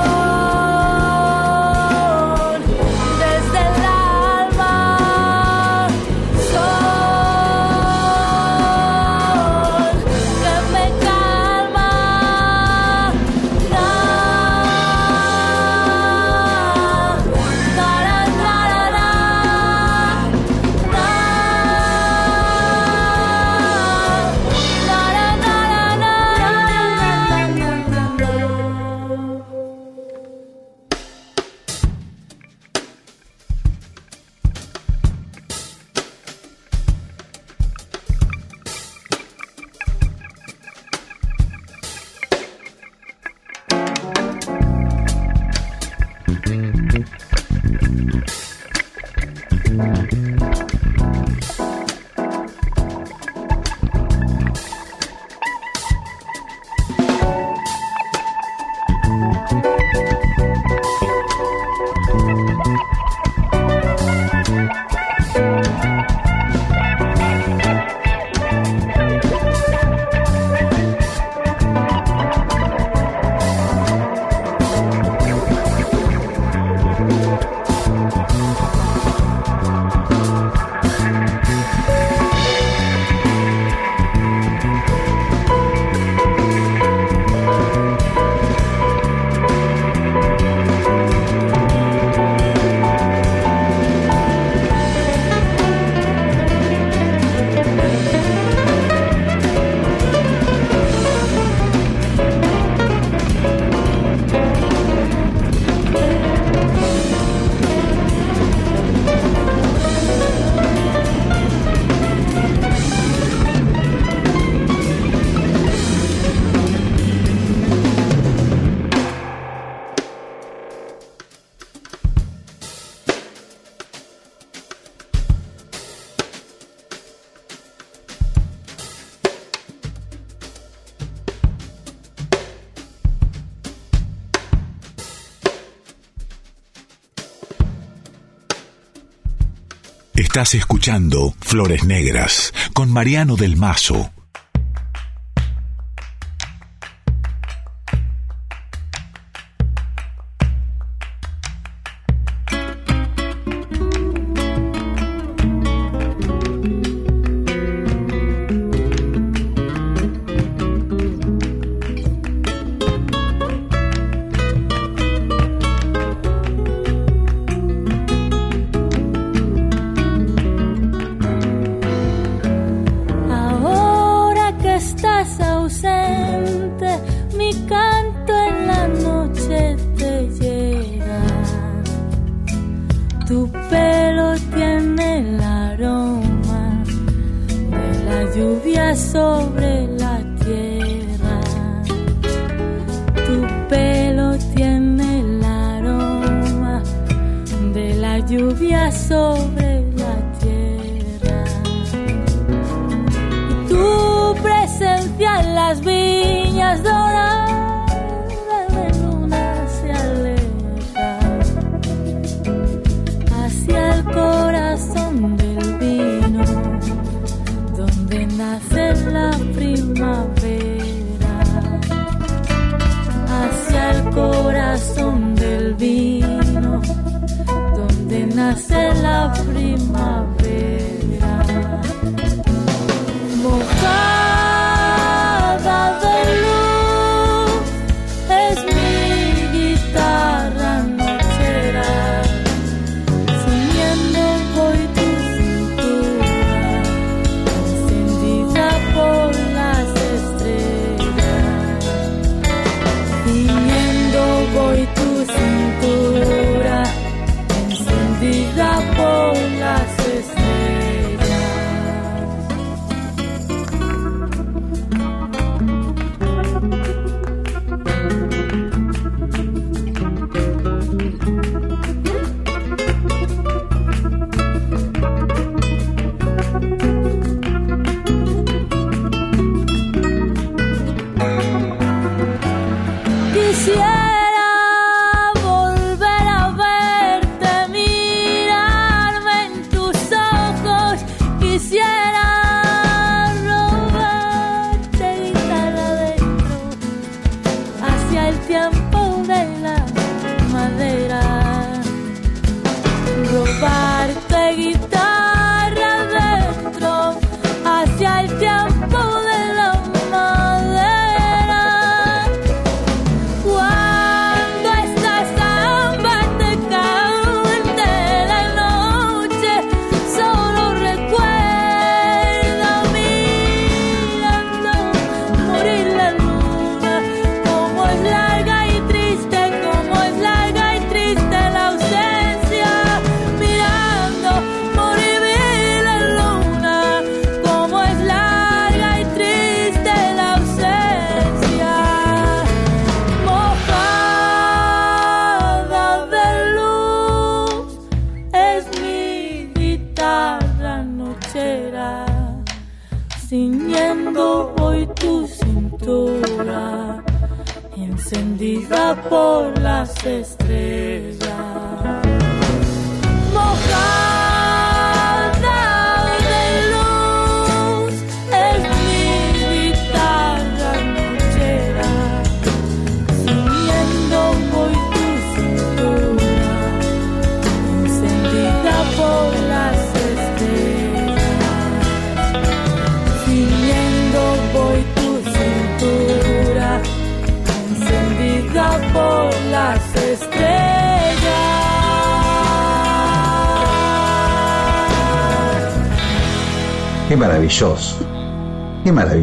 Estás escuchando Flores Negras con Mariano del Mazo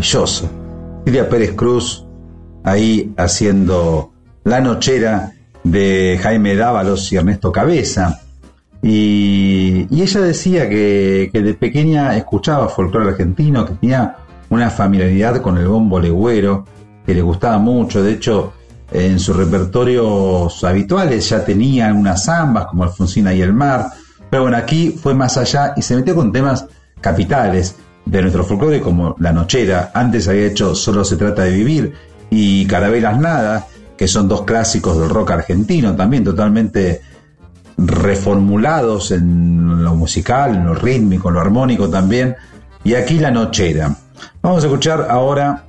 maravilloso. Silvia Pérez Cruz ahí haciendo la nochera de Jaime Dávalos y Ernesto Cabeza. Y, y ella decía que, que de pequeña escuchaba folclore argentino, que tenía una familiaridad con el bombo legüero, que le gustaba mucho. De hecho, en sus repertorios habituales ya tenían unas zambas como Alfonsina y el mar. Pero bueno, aquí fue más allá y se metió con temas capitales de nuestro folclore como La Nochera. Antes había hecho Solo se trata de vivir y Carabelas Nada, que son dos clásicos del rock argentino también totalmente reformulados en lo musical, en lo rítmico, en lo armónico también. Y aquí La Nochera. Vamos a escuchar ahora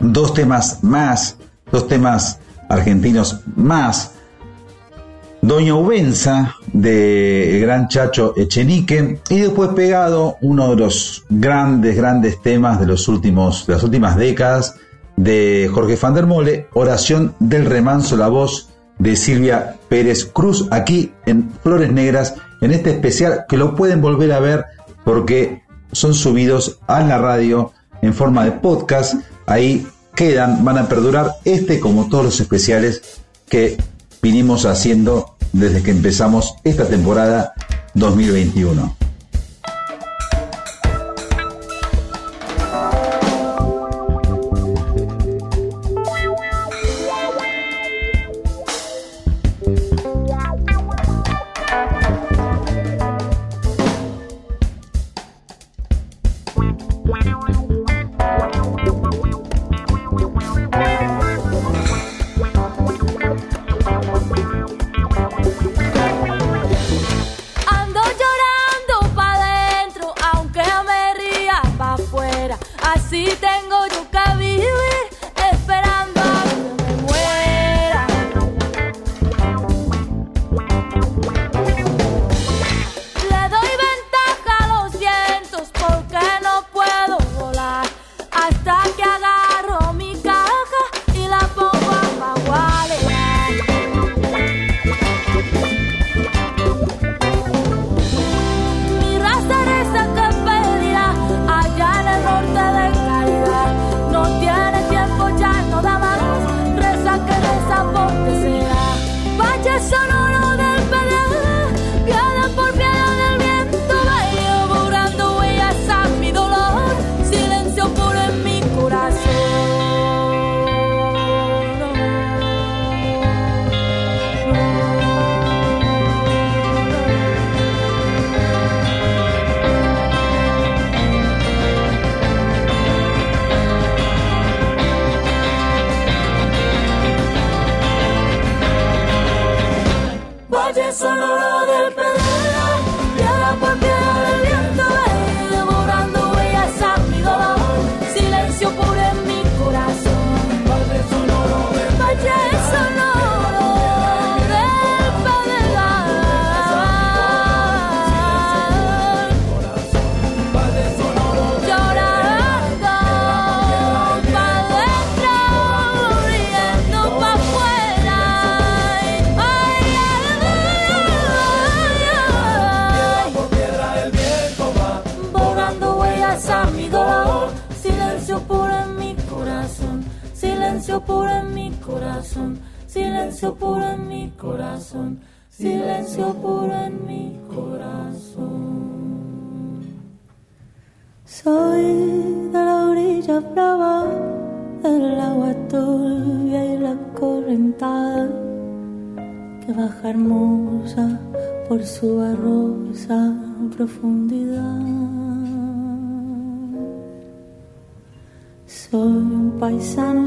dos temas más, dos temas argentinos más. Doña Ubenza de Gran Chacho Echenique y después pegado uno de los grandes, grandes temas de los últimos, de las últimas décadas de Jorge van der Mole, Oración del Remanso, la voz de Silvia Pérez Cruz, aquí en Flores Negras, en este especial que lo pueden volver a ver porque son subidos a la radio en forma de podcast. Ahí quedan, van a perdurar este como todos los especiales que vinimos haciendo desde que empezamos esta temporada 2021.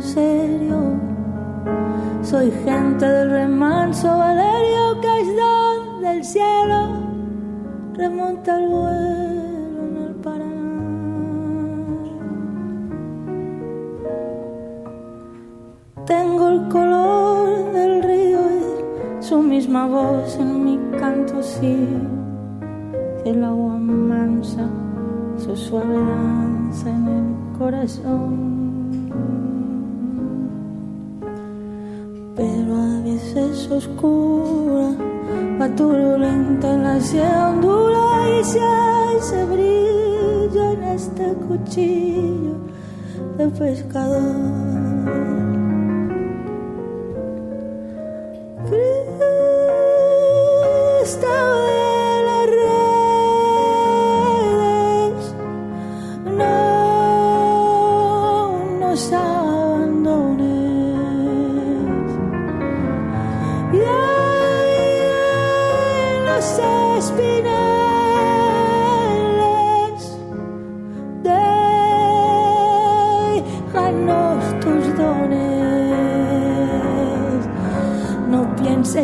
Serio, soy gente del remanso Valerio don del cielo, remonta el vuelo en el Paraná. Tengo el color del río y su misma voz en mi canto, sí, oscura, va turbulenta en la ondula y se hace brillo en este cuchillo de pescador.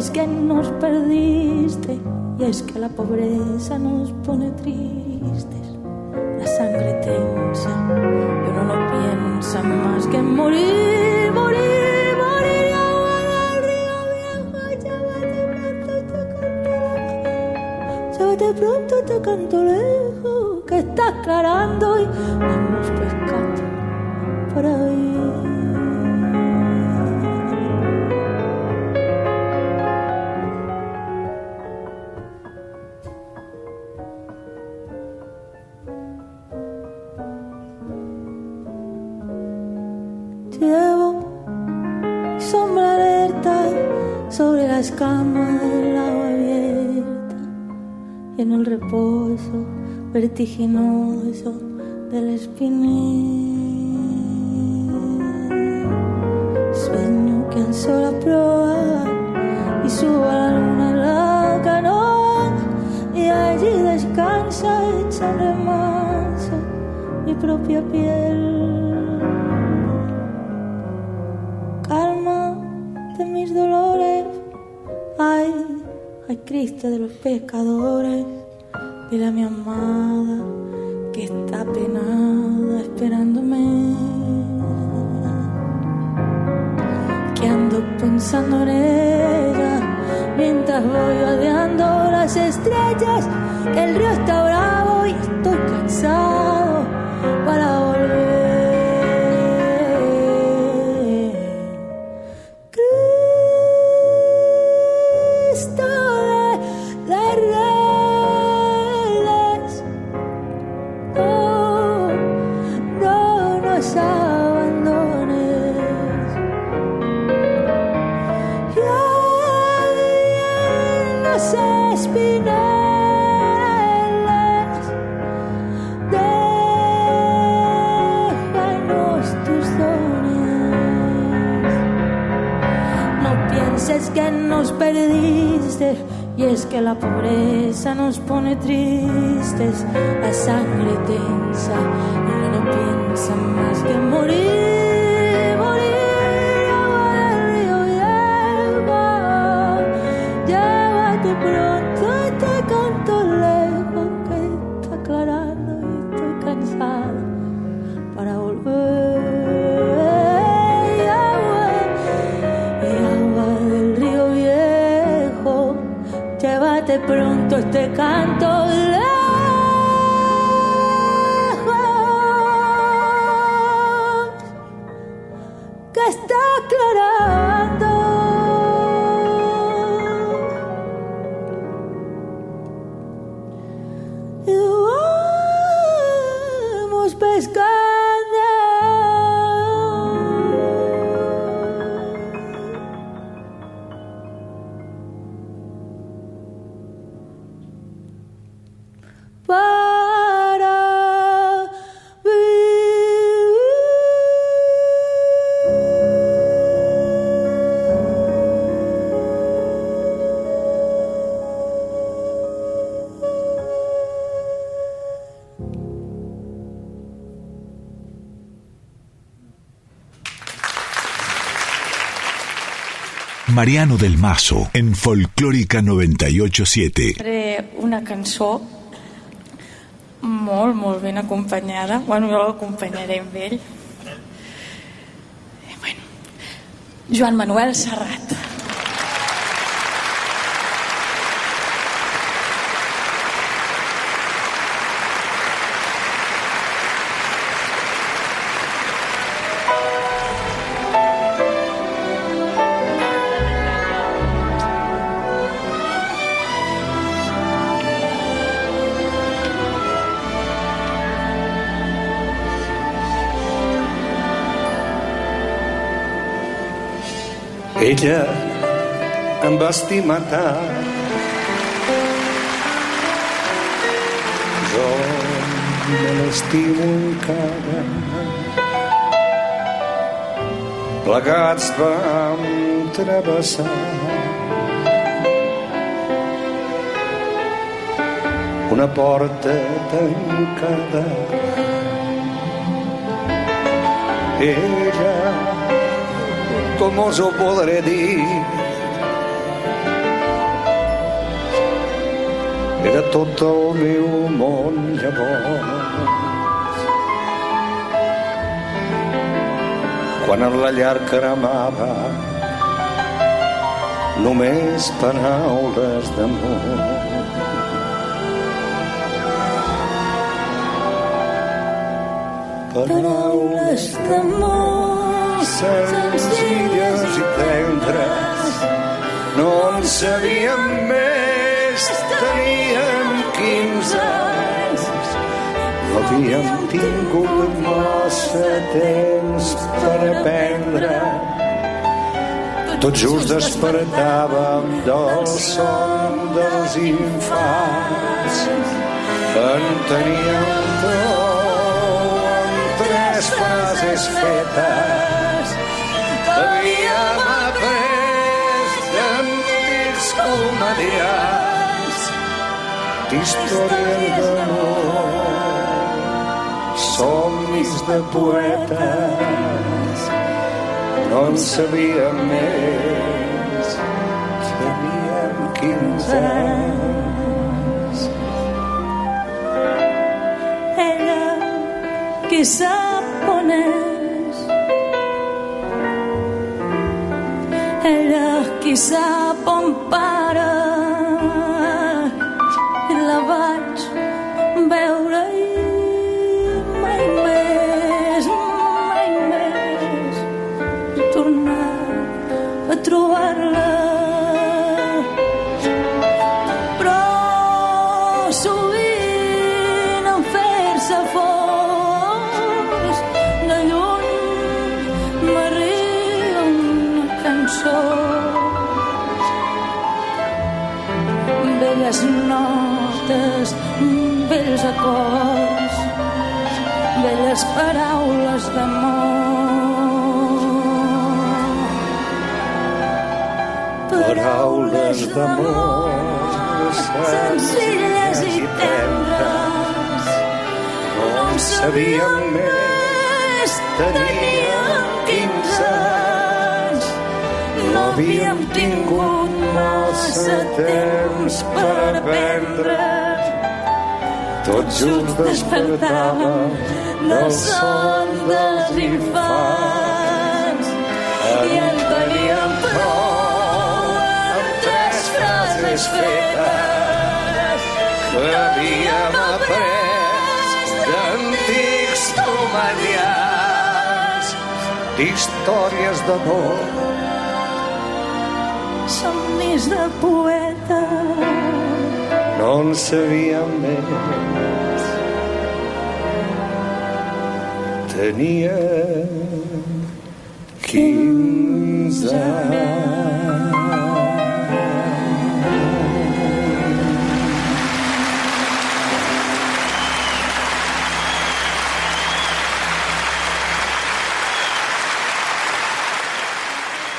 Es que nos perdiste y es que la pobreza nos pone tristes. La sangre tensa y uno no piensa más que morir, morir, llévate pronto, te canto lejos, que está aclarando y vamos pescando por ahí. Vertiginoso del espinel. Sueño que alzó la proa y subo a la luna en la canoa y allí descansa hecha remanso mi propia piel. Calma de mis dolores, ay, ay Cristo de los pecadores Dile a mi amada nos Mariano del Mazo en Folclórica 987. Faré una cançó molt, molt ben acompanyada. Bueno, jo l'acompanyaré amb ell. Bueno, Joan Manuel Serrat. Ella em va estimar tant. Jo me l'estimo encara. Plegats vam travessar una porta tancada. Ella to možo podredi E da tutto mi umoglia quan en la llar cremava només paraules d'amor. Paraules d'amor senzilles i tendres. No en sabíem més, teníem 15 anys. No havíem tingut massa temps per aprendre. Tot just despertàvem del son dels infants. En teníem amb tres frases fetes havíem après d'antics comedians d'històries d'amor, somnis de poetes, no en sabíem més, teníem 15 anys. Ella, qui sap Ella, qui velles notes, vells acords velles paraules d'amor Paraules d'amor senzilles i tendres en sabíem més, teníem 15 anys. No havíem tingut massa temps per aprendre. Tot just despertàvem del son dels infants i en teníem prou amb tres frases fetes que havíem après d'antics comedians d'històries d'amor de poeta. No en sabíem més. Tenia 15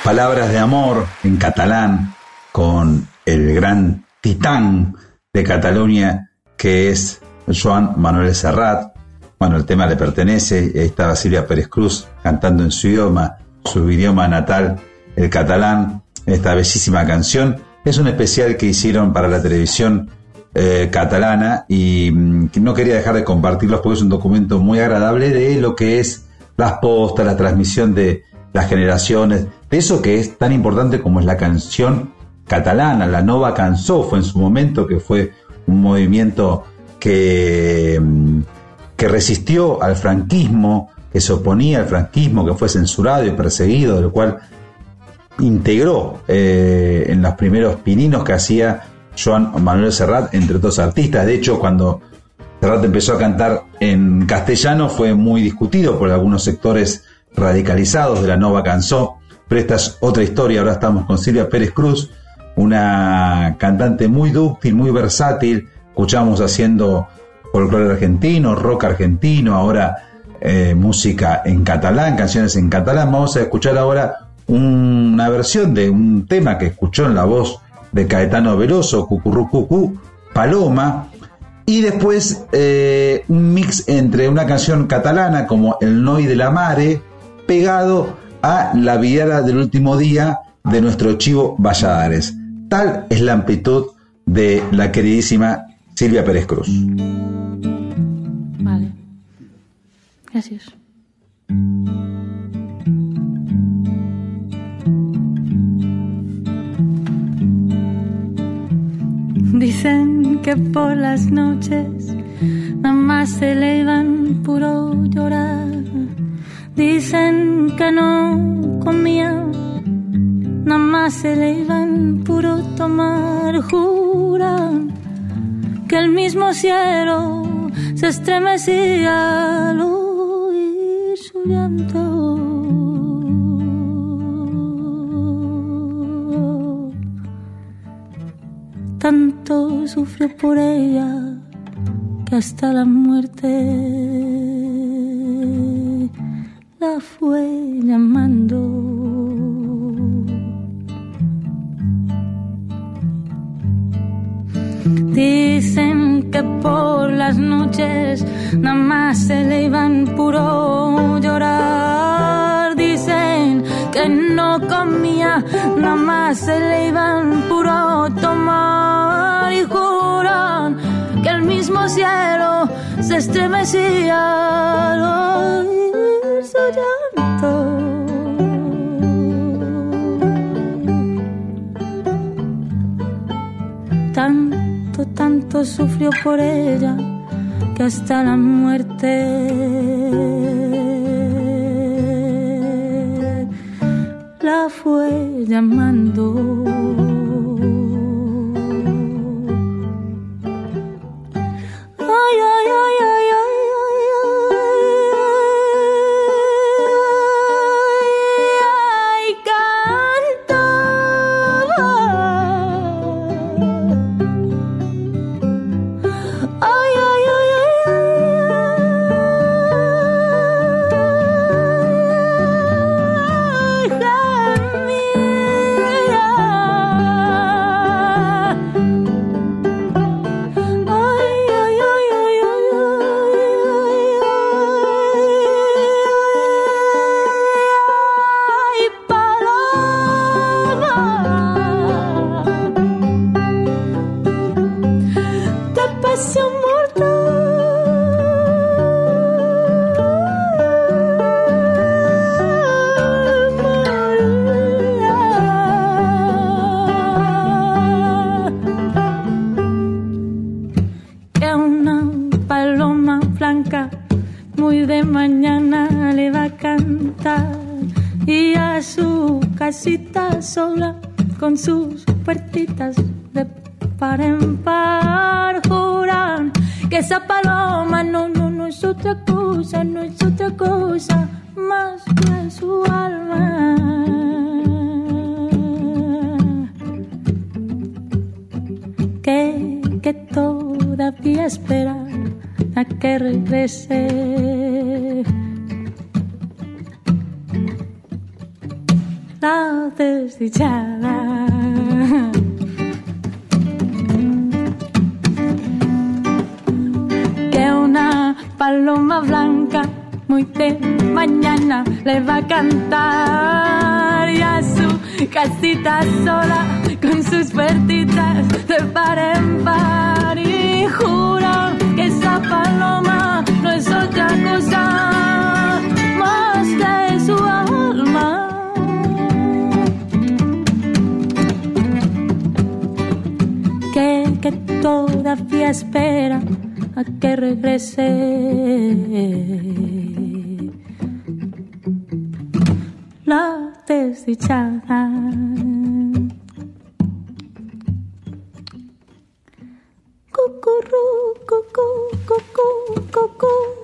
Palabras de amor en catalán con el gran titán de Cataluña que es Joan Manuel Serrat. Bueno, el tema le pertenece. Estaba Silvia Pérez Cruz cantando en su idioma, su idioma natal, el catalán. esta bellísima canción. Es un especial que hicieron para la televisión eh, catalana y mm, no quería dejar de compartirlos porque es un documento muy agradable de lo que es las postas, la transmisión de las generaciones, de eso que es tan importante como es la canción catalana, la Nova Cançó fue en su momento, que fue un movimiento que, mm, que resistió al franquismo, que se oponía al franquismo, que fue censurado y perseguido, de lo cual integró eh, en los primeros pininos que hacía Joan Manuel Serrat, entre otros artistas. De hecho, cuando Serrat empezó a cantar en castellano fue muy discutido por algunos sectores radicalizados de la Nova Canzó, pero esta es otra historia. Ahora estamos con Silvia Pérez Cruz, una cantante muy dúctil, muy versátil. Escuchamos haciendo folclore argentino, rock argentino, ahora eh, música en catalán, canciones en catalán. Vamos a escuchar ahora una versión de un tema que escuchó en la voz de Caetano Veloso, Cucurrucucú, Paloma, y después eh, un mix entre una canción catalana como El Noi de la Mare, pegado a La Viera del último día de nuestro Chivo Valladares. Tal es la amplitud de la queridísima Silvia Pérez Cruz. Vale. Gracias. Dicen que por las noches nada más se le iban puro llorar. Dicen que no comía, nada más se le iban puro tomar. Juran que el mismo cielo se estremecía al oír su llanto. tanto sufrió por ella que hasta la muerte la fue llamando. Por las noches nada más se le iban puro llorar. Dicen que no comía, nada más se le iban puro tomar y juran que el mismo cielo se estremecía Sufrió por ella que hasta la muerte la fue llamando. Cucurú, cucú, cucú, cucú,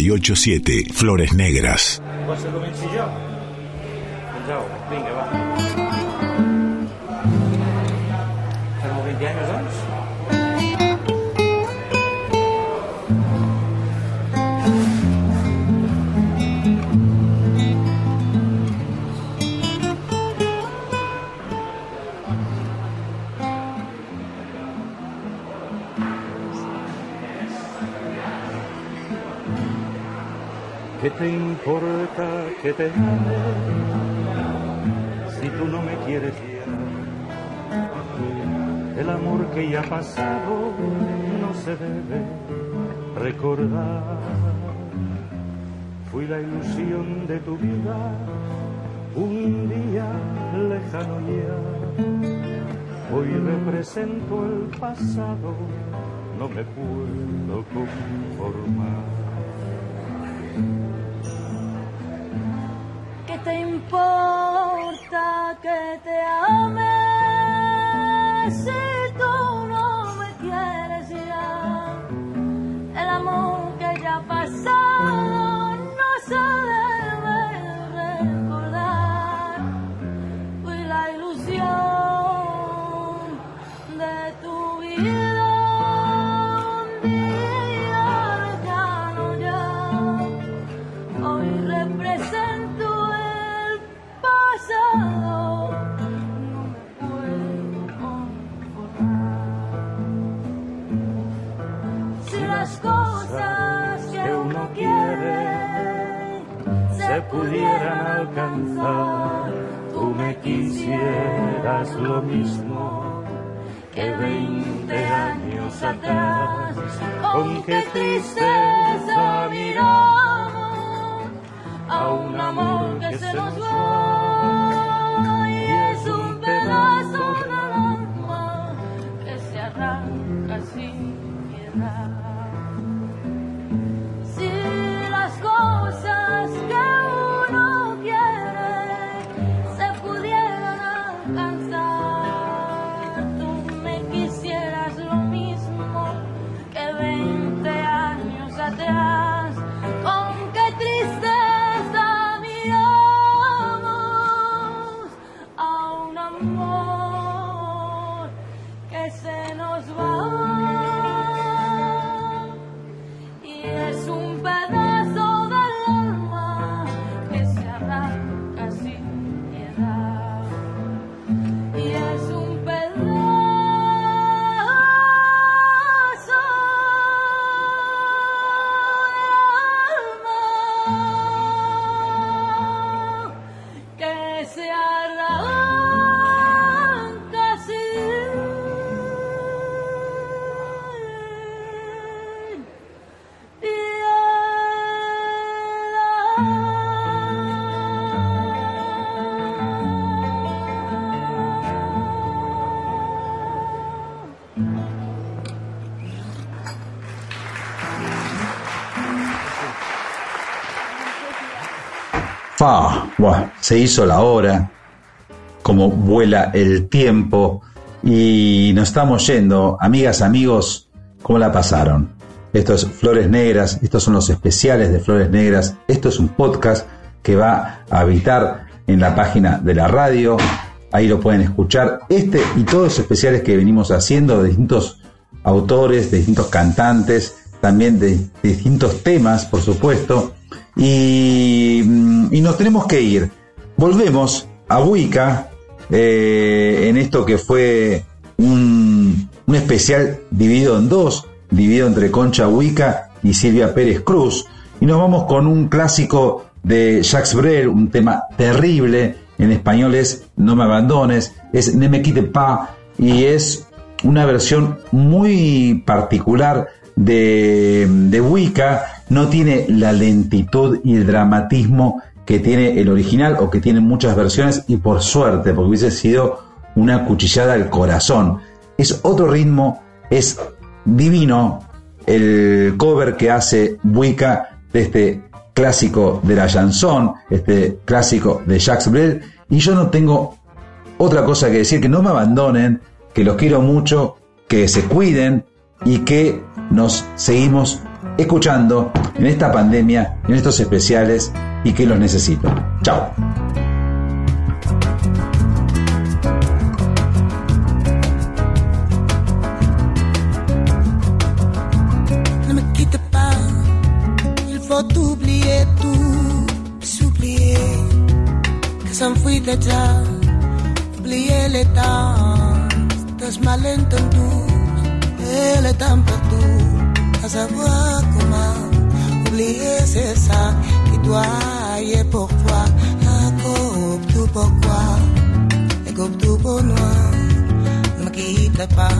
987, Flores Negras. Importa que te ame si tú no me quieres ya? El amor que ya ha pasado no se debe recordar. Fui la ilusión de tu vida un día lejano ya. Hoy represento el pasado, no me puedo conformar. Que amor Buah, se hizo la hora, como vuela el tiempo y nos estamos yendo. Amigas, amigos, ¿cómo la pasaron? Esto es Flores Negras, estos son los especiales de Flores Negras, esto es un podcast que va a habitar en la página de la radio, ahí lo pueden escuchar, este y todos los especiales que venimos haciendo de distintos autores, de distintos cantantes, también de distintos temas, por supuesto, y, mm, y nos tenemos que ir. Volvemos a Wicca eh, en esto que fue un, especial dividido en dos, dividido entre Concha Wicca y Silvia Pérez Cruz, y nos vamos con un clásico de Jacques Brel, un tema terrible, en español es No me abandones, es Ne me quitte pas, y es una versión muy particular de, de Wicca, no tiene la lentitud y el dramatismo que tiene el original o que tiene muchas versiones y por suerte, porque hubiese sido una cuchillada al corazón. Es otro ritmo, es divino el cover que hace Wicca de este clásico de la chanson, este clásico de Jacques Brel, y yo no tengo otra cosa que decir, que no me abandonen, que los quiero mucho, que se cuiden y que nos seguimos escuchando en esta pandemia, en estos especiales y que los necesito. Chao. s'enfuit déjà, oublier les temps, dels malentendus et les temps perdus. savoir comment oublier c'est ça qui doit y est pour toi un coupe tout pourquoi un coupe tout pour moi ne me quitte pas